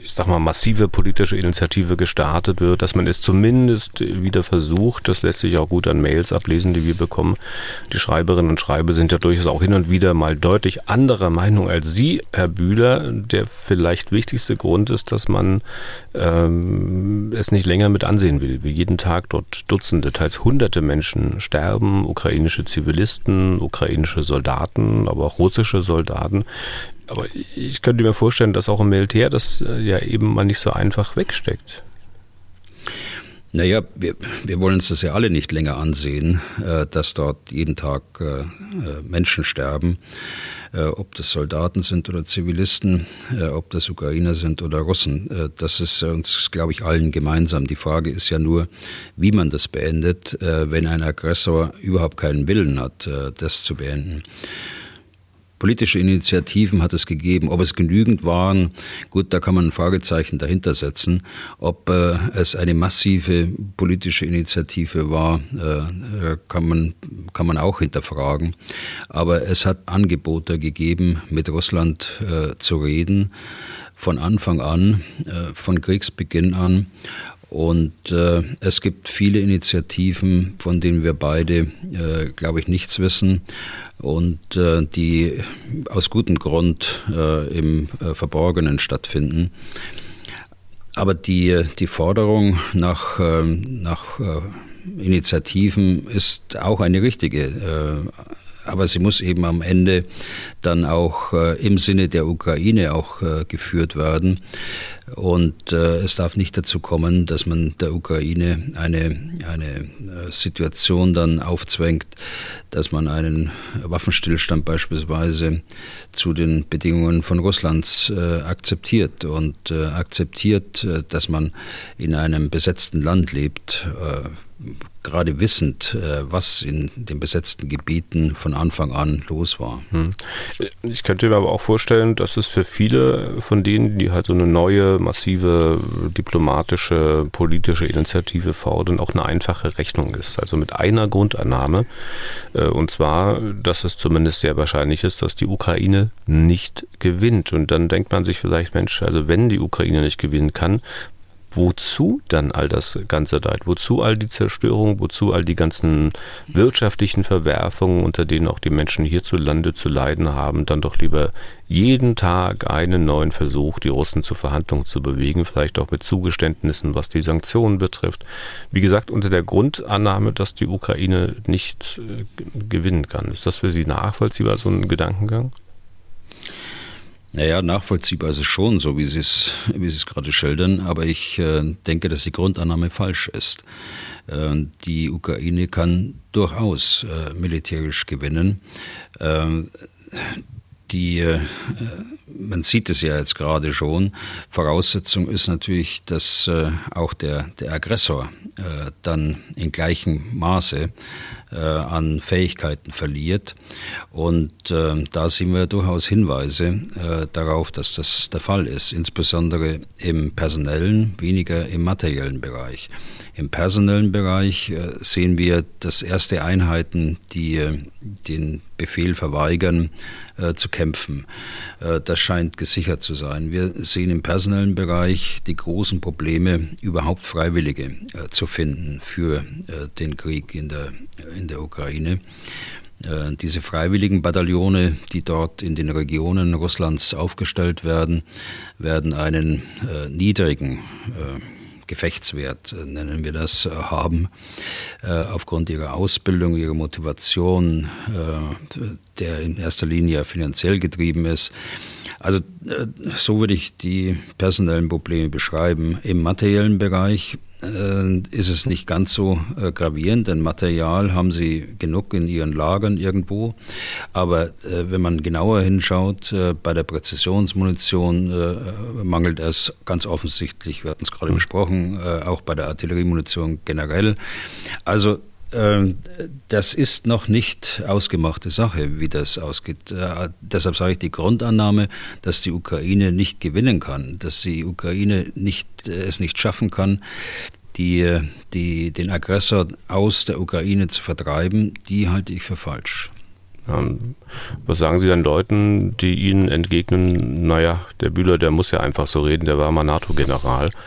ich sag mal, massive politische Initiative gestartet wird, dass man es zumindest wieder versucht. Das lässt sich auch gut an Mails ablesen, die wir bekommen. Die Schreiberinnen und Schreiber sind ja durchaus auch hin und wieder mal deutlich anderer Meinung als Sie, Herr Bühler. Der vielleicht wichtigste Grund ist, dass man ähm, es nicht länger mit ansehen will, wie jeden Tag dort Dutzende, teils hunderte Menschen sterben, ukrainische Zivilisten, ukrainische Soldaten, aber auch russische Soldaten. Aber ich könnte mir vorstellen, dass auch im Militär das äh, ja eben mal nicht so einfach wegsteckt. Naja, wir, wir wollen uns das ja alle nicht länger ansehen, äh, dass dort jeden Tag äh, Menschen sterben, ob das Soldaten sind oder Zivilisten, ob das Ukrainer sind oder Russen. Das ist uns, glaube ich, allen gemeinsam. Die Frage ist ja nur, wie man das beendet, wenn ein Aggressor überhaupt keinen Willen hat, das zu beenden. Politische Initiativen hat es gegeben. Ob es genügend waren, gut, da kann man ein Fragezeichen dahinter setzen. Ob äh, es eine massive politische Initiative war, äh, kann, man, kann man auch hinterfragen. Aber es hat Angebote gegeben, mit Russland äh, zu reden, von Anfang an, äh, von Kriegsbeginn an. Und äh, es gibt viele Initiativen, von denen wir beide, äh, glaube ich, nichts wissen und äh, die aus gutem Grund äh, im äh, Verborgenen stattfinden. Aber die, die Forderung nach, ähm, nach äh, Initiativen ist auch eine richtige aber sie muss eben am Ende dann auch äh, im Sinne der Ukraine auch äh, geführt werden. Und äh, es darf nicht dazu kommen, dass man der Ukraine eine, eine Situation dann aufzwängt, dass man einen Waffenstillstand beispielsweise zu den Bedingungen von Russlands akzeptiert und akzeptiert, dass man in einem besetzten Land lebt gerade wissend, äh, was in den besetzten Gebieten von Anfang an los war. Hm. Ich könnte mir aber auch vorstellen, dass es für viele von denen, die halt so eine neue, massive diplomatische, politische Initiative fordern, auch eine einfache Rechnung ist. Also mit einer Grundannahme, äh, und zwar, dass es zumindest sehr wahrscheinlich ist, dass die Ukraine nicht gewinnt. Und dann denkt man sich vielleicht, Mensch, also wenn die Ukraine nicht gewinnen kann, wozu dann all das ganze Leid? Wozu all die Zerstörung? Wozu all die ganzen wirtschaftlichen Verwerfungen, unter denen auch die Menschen hierzulande zu leiden haben? Dann doch lieber jeden Tag einen neuen Versuch, die Russen zur Verhandlung zu bewegen, vielleicht auch mit Zugeständnissen, was die Sanktionen betrifft. Wie gesagt, unter der Grundannahme, dass die Ukraine nicht äh, gewinnen kann. Ist das für Sie nachvollziehbar, so ein Gedankengang? Naja, nachvollziehbar ist es schon, so wie Sie es, wie Sie es gerade schildern, aber ich äh, denke, dass die Grundannahme falsch ist. Äh, die Ukraine kann durchaus äh, militärisch gewinnen. Äh, die, äh, man sieht es ja jetzt gerade schon, Voraussetzung ist natürlich, dass äh, auch der, der Aggressor dann in gleichem Maße äh, an Fähigkeiten verliert. Und äh, da sehen wir durchaus Hinweise äh, darauf, dass das der Fall ist, insbesondere im personellen, weniger im materiellen Bereich. Im personellen Bereich äh, sehen wir, dass erste Einheiten, die äh, den Befehl verweigern, äh, zu kämpfen. das scheint gesichert zu sein. Wir sehen im personellen Bereich die großen Probleme, überhaupt Freiwillige zu finden für den Krieg in der, in der Ukraine. Diese freiwilligen Bataillone, die dort in den Regionen Russlands aufgestellt werden, werden einen niedrigen Gefechtswert, äh, nennen wir das, äh, haben, äh, aufgrund ihrer Ausbildung, ihrer Motivation, der in erster Linie finanziell getrieben ist. Also so würde ich die personellen Probleme beschreiben. Im materiellen Bereich äh, ist es nicht ganz so äh, gravierend, denn Material haben sie genug in ihren Lagern irgendwo. Aber äh, wenn man genauer hinschaut, bei der Präzisionsmunition mangelt es ganz offensichtlich, wir hatten es gerade mhm. besprochen, auch bei der Artilleriemunition generell. Also das ist noch nicht ausgemachte Sache, wie das ausgeht. Äh, deshalb sage ich die Grundannahme, dass die Ukraine nicht gewinnen kann, dass die Ukraine nicht, äh, es nicht schaffen kann, die, die, den Aggressor aus der Ukraine zu vertreiben, die halte ich für falsch. Ähm, was sagen Sie dann Leuten, die Ihnen entgegnen, naja, der Bühler, der muss ja einfach so reden, der war mal NATO-General.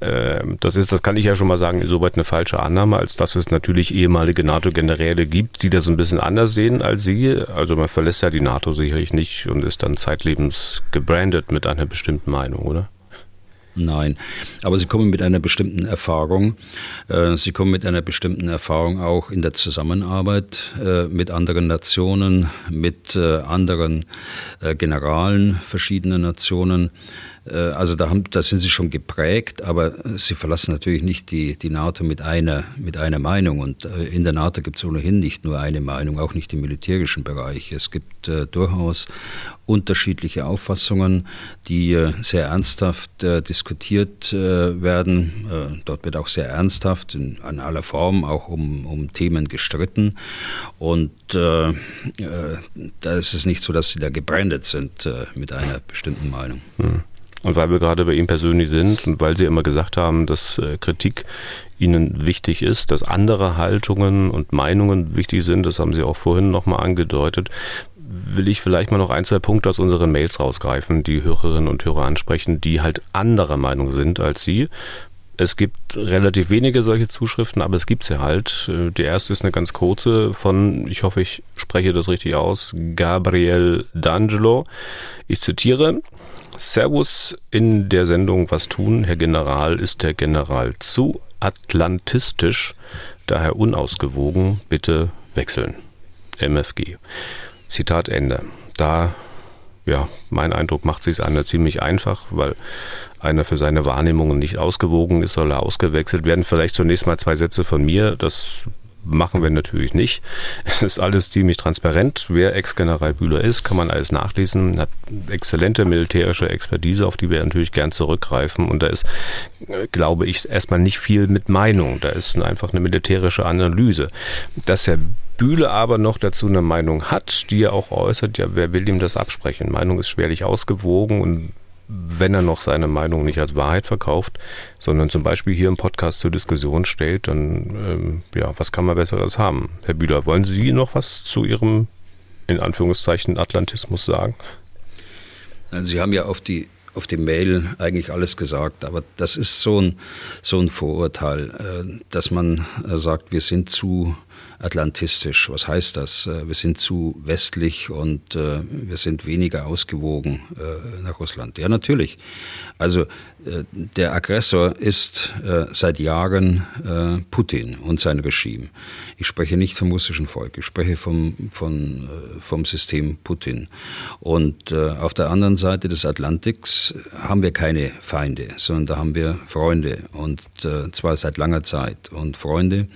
Ähm, das ist, das kann ich ja schon mal sagen, insoweit eine falsche Annahme, als dass es natürlich ehemalige NATO-Generäle gibt, die das ein bisschen anders sehen als Sie. Also man verlässt ja die NATO sicherlich nicht und ist dann zeitlebens gebrandet mit einer bestimmten Meinung, oder? Nein, aber sie kommen mit einer bestimmten Erfahrung. Äh, sie kommen mit einer bestimmten Erfahrung auch in der Zusammenarbeit äh, mit anderen Nationen, mit äh, anderen Generalen verschiedener Nationen. Äh, also da, haben, da sind sie schon geprägt, aber sie verlassen natürlich nicht die, die NATO mit einer, mit einer Meinung. Und äh, in der NATO gibt es ohnehin nicht nur eine Meinung, auch nicht im militärischen Bereich. Es gibt äh, durchaus unterschiedliche Auffassungen, die äh, sehr ernsthaft äh, diskutiert äh, werden. dort wird auch sehr ernsthaft in, in aller Form auch um, um Themen gestritten. Und da ist es nicht so, dass sie da gebrandet sind mit einer bestimmten Meinung. Hm. Und weil wir gerade bei ihm persönlich sind und weil Sie immer gesagt haben, dass äh, Kritik Ihnen wichtig ist, dass andere Haltungen und Meinungen wichtig sind, das haben Sie auch vorhin nochmal angedeutet, will ich vielleicht mal noch ein, zwei Punkte aus unseren Mails rausgreifen, die Hörerinnen und Hörer ansprechen, die halt anderer Meinung sind als Sie. Es gibt relativ wenige solche Zuschriften, aber es gibt sie halt. Äh, die erste ist eine ganz kurze von, ich hoffe, ich spreche das richtig aus, Gabriel D'Angelo. Ich zitiere, Servus in der Sendung Was tun, Herr General, ist der General zu atlantistisch, daher unausgewogen, bitte wechseln. MFG. Zitat Ende. Da, ja, mein Eindruck macht sich einer ziemlich einfach, weil einer für seine Wahrnehmungen nicht ausgewogen ist, soll er ausgewechselt werden. Vielleicht zunächst mal zwei Sätze von mir. Das machen wir natürlich nicht. Es ist alles ziemlich transparent. Wer Ex-General Bühler ist, kann man alles nachlesen, hat exzellente militärische Expertise, auf die wir natürlich gern zurückgreifen. Und da ist, glaube ich, erstmal nicht viel mit Meinung. Da ist einfach eine militärische Analyse. Dass Herr Bühle aber noch dazu eine Meinung hat, die er auch äußert, ja, wer will ihm das absprechen? Meinung ist schwerlich ausgewogen und wenn er noch seine Meinung nicht als Wahrheit verkauft, sondern zum Beispiel hier im Podcast zur Diskussion stellt, dann ähm, ja, was kann man Besseres haben? Herr Bühler, wollen Sie noch was zu Ihrem in Anführungszeichen Atlantismus sagen? Sie haben ja auf die auf die Mail eigentlich alles gesagt, aber das ist so ein, so ein Vorurteil, äh, dass man äh, sagt, wir sind zu atlantistisch. Was heißt das? Äh, wir sind zu westlich und äh, wir sind weniger ausgewogen äh, nach Russland. Ja, natürlich. Also der Aggressor ist seit Jahren Putin und sein Regime. Ich spreche nicht vom russischen Volk, ich spreche vom, vom, vom System Putin. Und auf der anderen Seite des Atlantiks haben wir keine Feinde, sondern da haben wir Freunde und zwar seit langer Zeit. Und Freunde,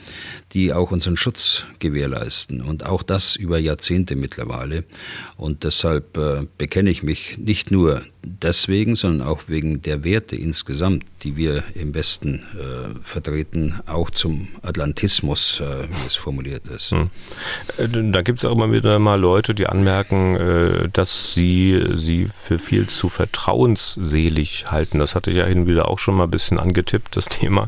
die auch unseren Schutz gewährleisten. Und auch das über Jahrzehnte mittlerweile. Und deshalb äh, bekenne ich mich nicht nur deswegen, sondern auch wegen der Werte insgesamt, die wir im Westen äh, vertreten, auch zum Atlantismus, äh, wie es formuliert ist. Hm. Äh, da gibt es auch immer wieder mal Leute, die anmerken, äh, dass sie sie für viel zu vertrauensselig halten. Das hatte ich ja hin und wieder auch schon mal ein bisschen angetippt, das Thema.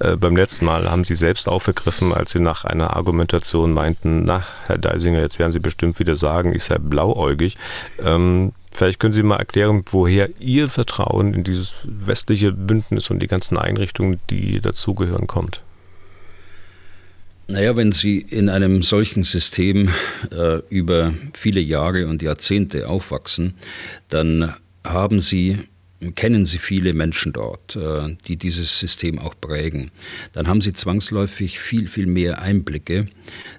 Äh, beim letzten Mal haben Sie selbst aufgegriffen, als Sie nach einer Argumentation meinten, na, Herr Deisinger, jetzt werden Sie bestimmt wieder sagen, ich sei blauäugig. Ähm, Vielleicht können Sie mal erklären, woher Ihr Vertrauen in dieses westliche Bündnis und die ganzen Einrichtungen, die dazugehören, kommt. Naja, wenn Sie in einem solchen System äh, über viele Jahre und Jahrzehnte aufwachsen, dann haben Sie kennen Sie viele Menschen dort, äh, die dieses System auch prägen. Dann haben Sie zwangsläufig viel, viel mehr Einblicke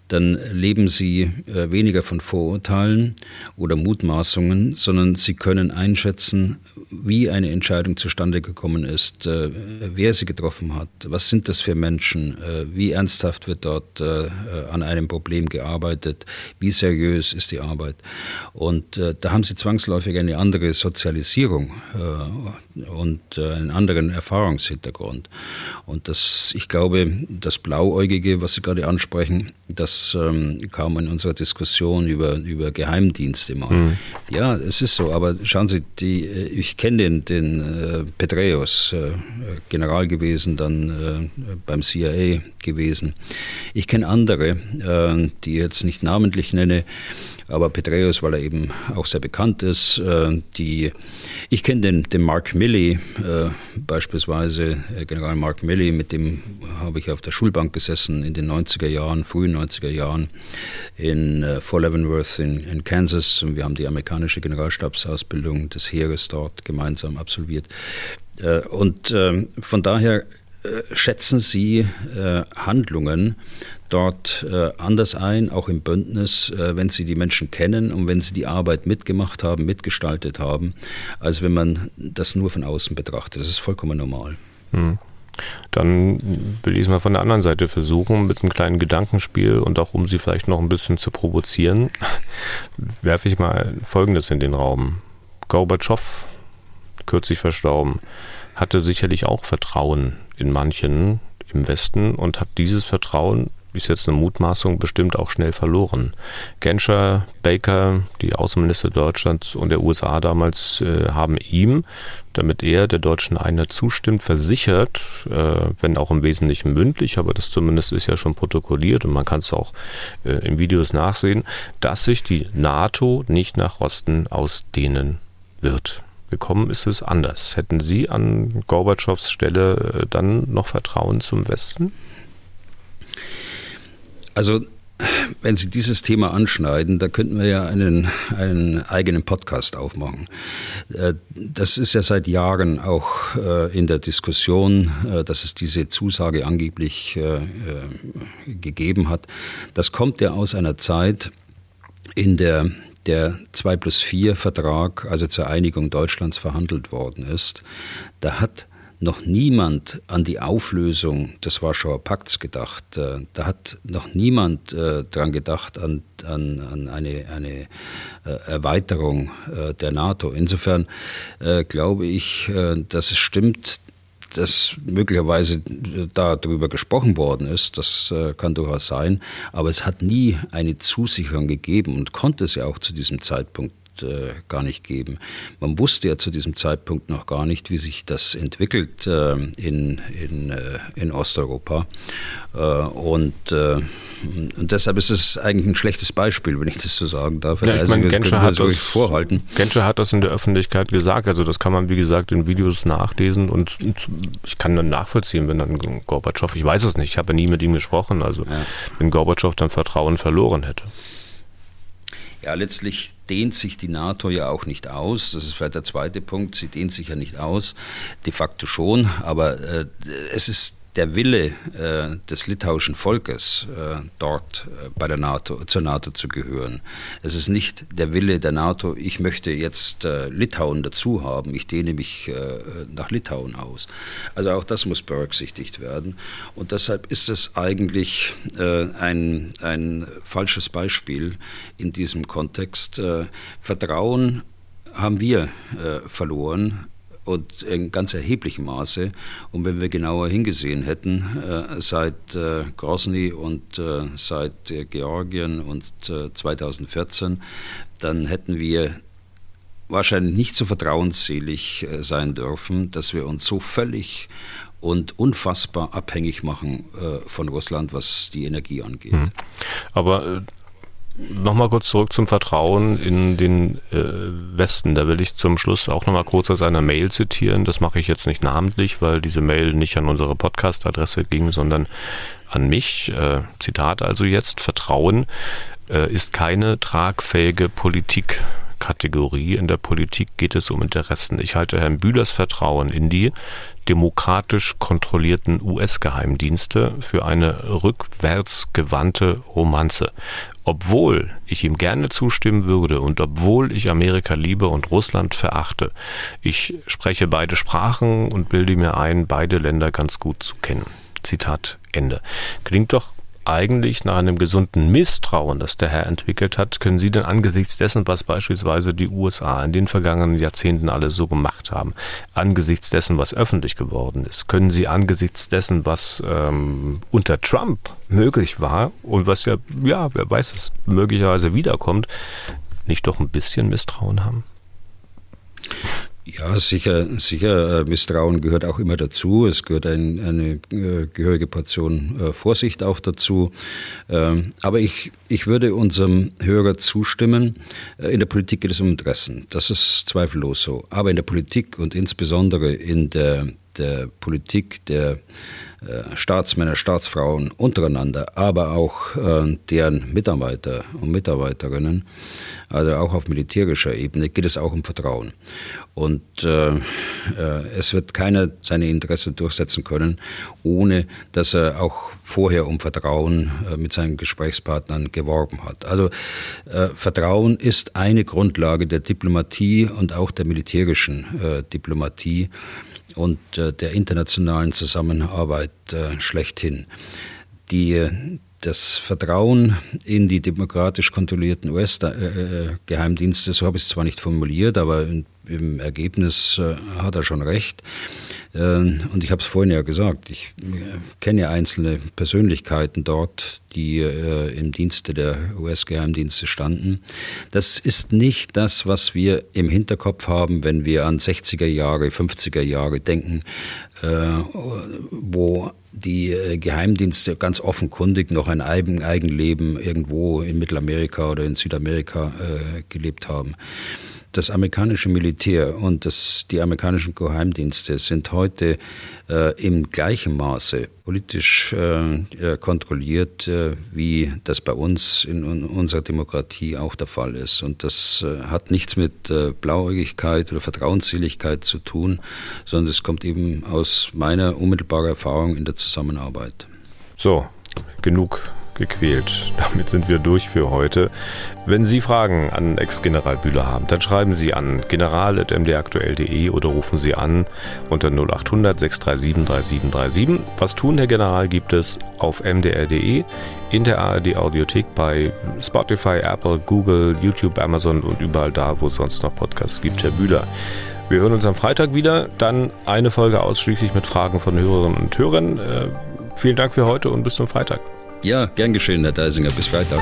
dann leben sie äh, weniger von Vorurteilen oder Mutmaßungen, sondern sie können einschätzen, wie eine Entscheidung zustande gekommen ist, äh, wer sie getroffen hat, was sind das für Menschen, äh, wie ernsthaft wird dort an einem Problem gearbeitet, wie seriös ist die Arbeit. Und da haben sie zwangsläufig eine andere Sozialisierung und einen anderen Erfahrungshintergrund. Und das, ich glaube, das Blauäugige, was Sie gerade ansprechen, das ähm, kam in unserer Diskussion über, über Geheimdienste mal. Mhm. Ja, es ist so, aber schauen Sie, die, äh, ich kenne den, den äh, Petreus, äh, General gewesen, dann äh, beim CIA gewesen. Ich kenne andere, äh, die jetzt nicht namentlich nenne, aber Petreus, weil er eben auch sehr bekannt ist. Äh, die, ich kenne den, den Mark Milley äh, beispielsweise, äh, General Mark Milley, mit dem habe ich auf der Schulbank gesessen in den 90er Jahren, frühen 90er Jahren in äh, Fort Leavenworth in, in Kansas. Und wir haben die amerikanische Generalstabsausbildung des Heeres dort gemeinsam absolviert. Äh, und ähm, von daher äh, schätzen Sie Handlungen dort äh, anders ein, auch im Bündnis, äh, wenn sie die Menschen kennen und wenn sie die Arbeit mitgemacht haben, mitgestaltet haben, als wenn man das nur von außen betrachtet. Das ist vollkommen normal. Hm. Dann will ich es mal von der anderen Seite versuchen, mit einem kleinen Gedankenspiel und auch um Sie vielleicht noch ein bisschen zu provozieren, werfe ich mal Folgendes in den Raum. Gorbatschow, kürzlich verstorben, hatte sicherlich auch Vertrauen in manchen im Westen und hat dieses Vertrauen ist jetzt eine Mutmaßung, bestimmt auch schnell verloren. Genscher, Baker, die Außenminister Deutschlands und der USA damals äh, haben ihm, damit er der deutschen Einheit zustimmt, versichert, äh, wenn auch im Wesentlichen mündlich, aber das zumindest ist ja schon protokolliert und man kann es auch äh, in Videos nachsehen, dass sich die NATO nicht nach Osten ausdehnen wird. Gekommen ist es anders. Hätten Sie an Gorbatschows Stelle äh, dann noch Vertrauen zum Westen? Also wenn Sie dieses Thema anschneiden, da könnten wir ja einen, einen eigenen Podcast aufmachen. Äh, das ist ja seit Jahren auch äh, in der Diskussion, äh, dass es diese Zusage angeblich gegeben hat. Das kommt ja aus einer Zeit, in der der 2 plus 4 Vertrag, also zur Einigung Deutschlands, verhandelt worden ist. Da hat noch niemand an die Auflösung des Warschauer Pakts gedacht. Äh, da hat noch niemand äh, daran gedacht, an, an, an eine, eine äh, Erweiterung äh, der NATO. Insofern äh, glaube ich, äh, dass es stimmt, dass möglicherweise darüber gesprochen worden ist, das kann durchaus sein, aber es hat nie eine Zusicherung gegeben und konnte es ja auch zu diesem Zeitpunkt äh, gar nicht geben. Man wusste ja zu diesem Zeitpunkt noch gar nicht, wie sich das entwickelt äh, in, in, äh, in Osteuropa. Äh, und, äh, und deshalb ist es eigentlich ein schlechtes Beispiel, wenn ich das so sagen darf. Ja, ich also, meine, Genscher hat, das, vorhalten. Genscher hat das in der Öffentlichkeit gesagt. Also das kann man, wie gesagt, in Videos nachlesen und, und ich kann dann nachvollziehen, wenn dann Gorbatschow, ich weiß es nicht, ich habe nie mit ihm gesprochen, also ja. wenn Gorbatschow dann Vertrauen verloren hätte. Ja, letztlich dehnt sich die NATO ja auch nicht aus. Das ist vielleicht der zweite Punkt. Sie dehnt sich ja nicht aus. De facto schon. Aber äh, es ist der Wille äh, des litauischen Volkes, äh, dort äh, bei der NATO, zur NATO zu gehören. Es ist nicht der Wille der NATO, ich möchte jetzt äh, Litauen dazu haben, ich dehne mich äh, nach Litauen aus. Also auch das muss berücksichtigt werden. Und deshalb ist es eigentlich äh, ein, ein falsches Beispiel in diesem Kontext. Vertrauen haben wir verloren und in ganz erheblichem Maße. Und wenn wir genauer hingesehen hätten, äh, seit äh, Grozny und äh, seit Georgien und 2014, äh, dann hätten wir wahrscheinlich nicht so vertrauensselig sein dürfen, dass wir uns so völlig und unfassbar abhängig machen von Russland, was die Energie angeht. Mhm. Aber Nochmal kurz zurück zum Vertrauen in den äh, Westen. Da will ich zum Schluss auch nochmal kurz aus einer Mail zitieren. Das mache ich jetzt nicht namentlich, weil diese Mail nicht an unsere Podcast-Adresse ging, sondern an mich. Äh, Zitat also jetzt. Vertrauen äh, ist keine tragfähige Politik. Kategorie. In der Politik geht es um Interessen. Ich halte Herrn Bühlers Vertrauen in die demokratisch kontrollierten US-Geheimdienste für eine rückwärtsgewandte Romanze. Obwohl ich ihm gerne zustimmen würde und obwohl ich Amerika liebe und Russland verachte, ich spreche beide Sprachen und bilde mir ein, beide Länder ganz gut zu kennen. Zitat Ende. Klingt doch eigentlich nach einem gesunden Misstrauen, das der Herr entwickelt hat, können Sie denn angesichts dessen, was beispielsweise die USA in den vergangenen Jahrzehnten alle so gemacht haben, angesichts dessen, was öffentlich geworden ist, können Sie angesichts dessen, was ähm, unter Trump möglich war und was ja, ja, wer weiß, es möglicherweise wiederkommt, nicht doch ein bisschen Misstrauen haben? Ja, sicher, sicher. Äh, Misstrauen gehört auch immer dazu. Es gehört ein, eine äh, gehörige Portion äh, Vorsicht auch dazu. Ähm, aber ich, ich würde unserem Hörer zustimmen. In der Politik geht es um Interessen. Das ist zweifellos so. Aber in der Politik und insbesondere in der, der Politik der Staatsmänner, Staatsfrauen untereinander, aber auch deren Mitarbeiter und Mitarbeiterinnen, also auch auf militärischer Ebene, geht es auch um Vertrauen. Und äh, äh, es wird keiner seine Interessen durchsetzen können, ohne dass er auch vorher um Vertrauen äh, mit seinen Gesprächspartnern geworben hat. Also äh, Vertrauen ist eine Grundlage der Diplomatie und auch der militärischen äh, Diplomatie und äh, der internationalen Zusammenarbeit schlechthin. Die das Vertrauen in die demokratisch kontrollierten US-Geheimdienste, so habe ich es zwar nicht formuliert, aber im Ergebnis äh, hat er schon recht. Ähm, und ich habe es vorhin ja gesagt, ich äh, kenne einzelne Persönlichkeiten dort, die äh, im Dienste der US-Geheimdienste standen. Das ist nicht das, was wir im Hinterkopf haben, wenn wir an 60er Jahre, 50er Jahre denken, wo die Geheimdienste ganz offenkundig noch ein Eigenleben irgendwo in Mittelamerika oder in Südamerika gelebt haben. Das amerikanische Militär und das, die amerikanischen Geheimdienste sind heute äh, im gleichen Maße politisch äh, äh, kontrolliert, äh, wie das bei uns in, in, unserer Demokratie auch der Fall ist. Und das äh, hat nichts mit äh, Blauäugigkeit oder Vertrauensseligkeit zu tun, sondern es kommt eben aus meiner unmittelbaren Erfahrung in der Zusammenarbeit. So, genug gequält. Damit sind wir durch für heute. Wenn Sie Fragen an Ex-General Bühler haben, dann schreiben Sie an general.mdaktuell.de oder rufen Sie an unter 0800 637 3737. Was tun, Herr General, gibt es auf mdr.de, in der ARD Audiothek bei Spotify, Apple, Google, YouTube, Amazon und überall da, wo es sonst noch Podcasts gibt, Herr Bühler. Wir hören uns am Freitag wieder, dann eine Folge ausschließlich mit Fragen von Hörerinnen und Hörern. Äh, vielen Dank für heute und bis zum Freitag. Ja, gern geschehen, Herr Deisinger. Bis Freitag.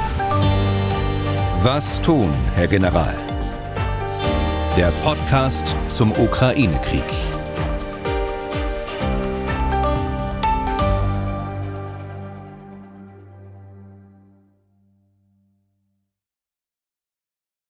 Was tun, Herr General? Der Podcast zum Ukraine-Krieg.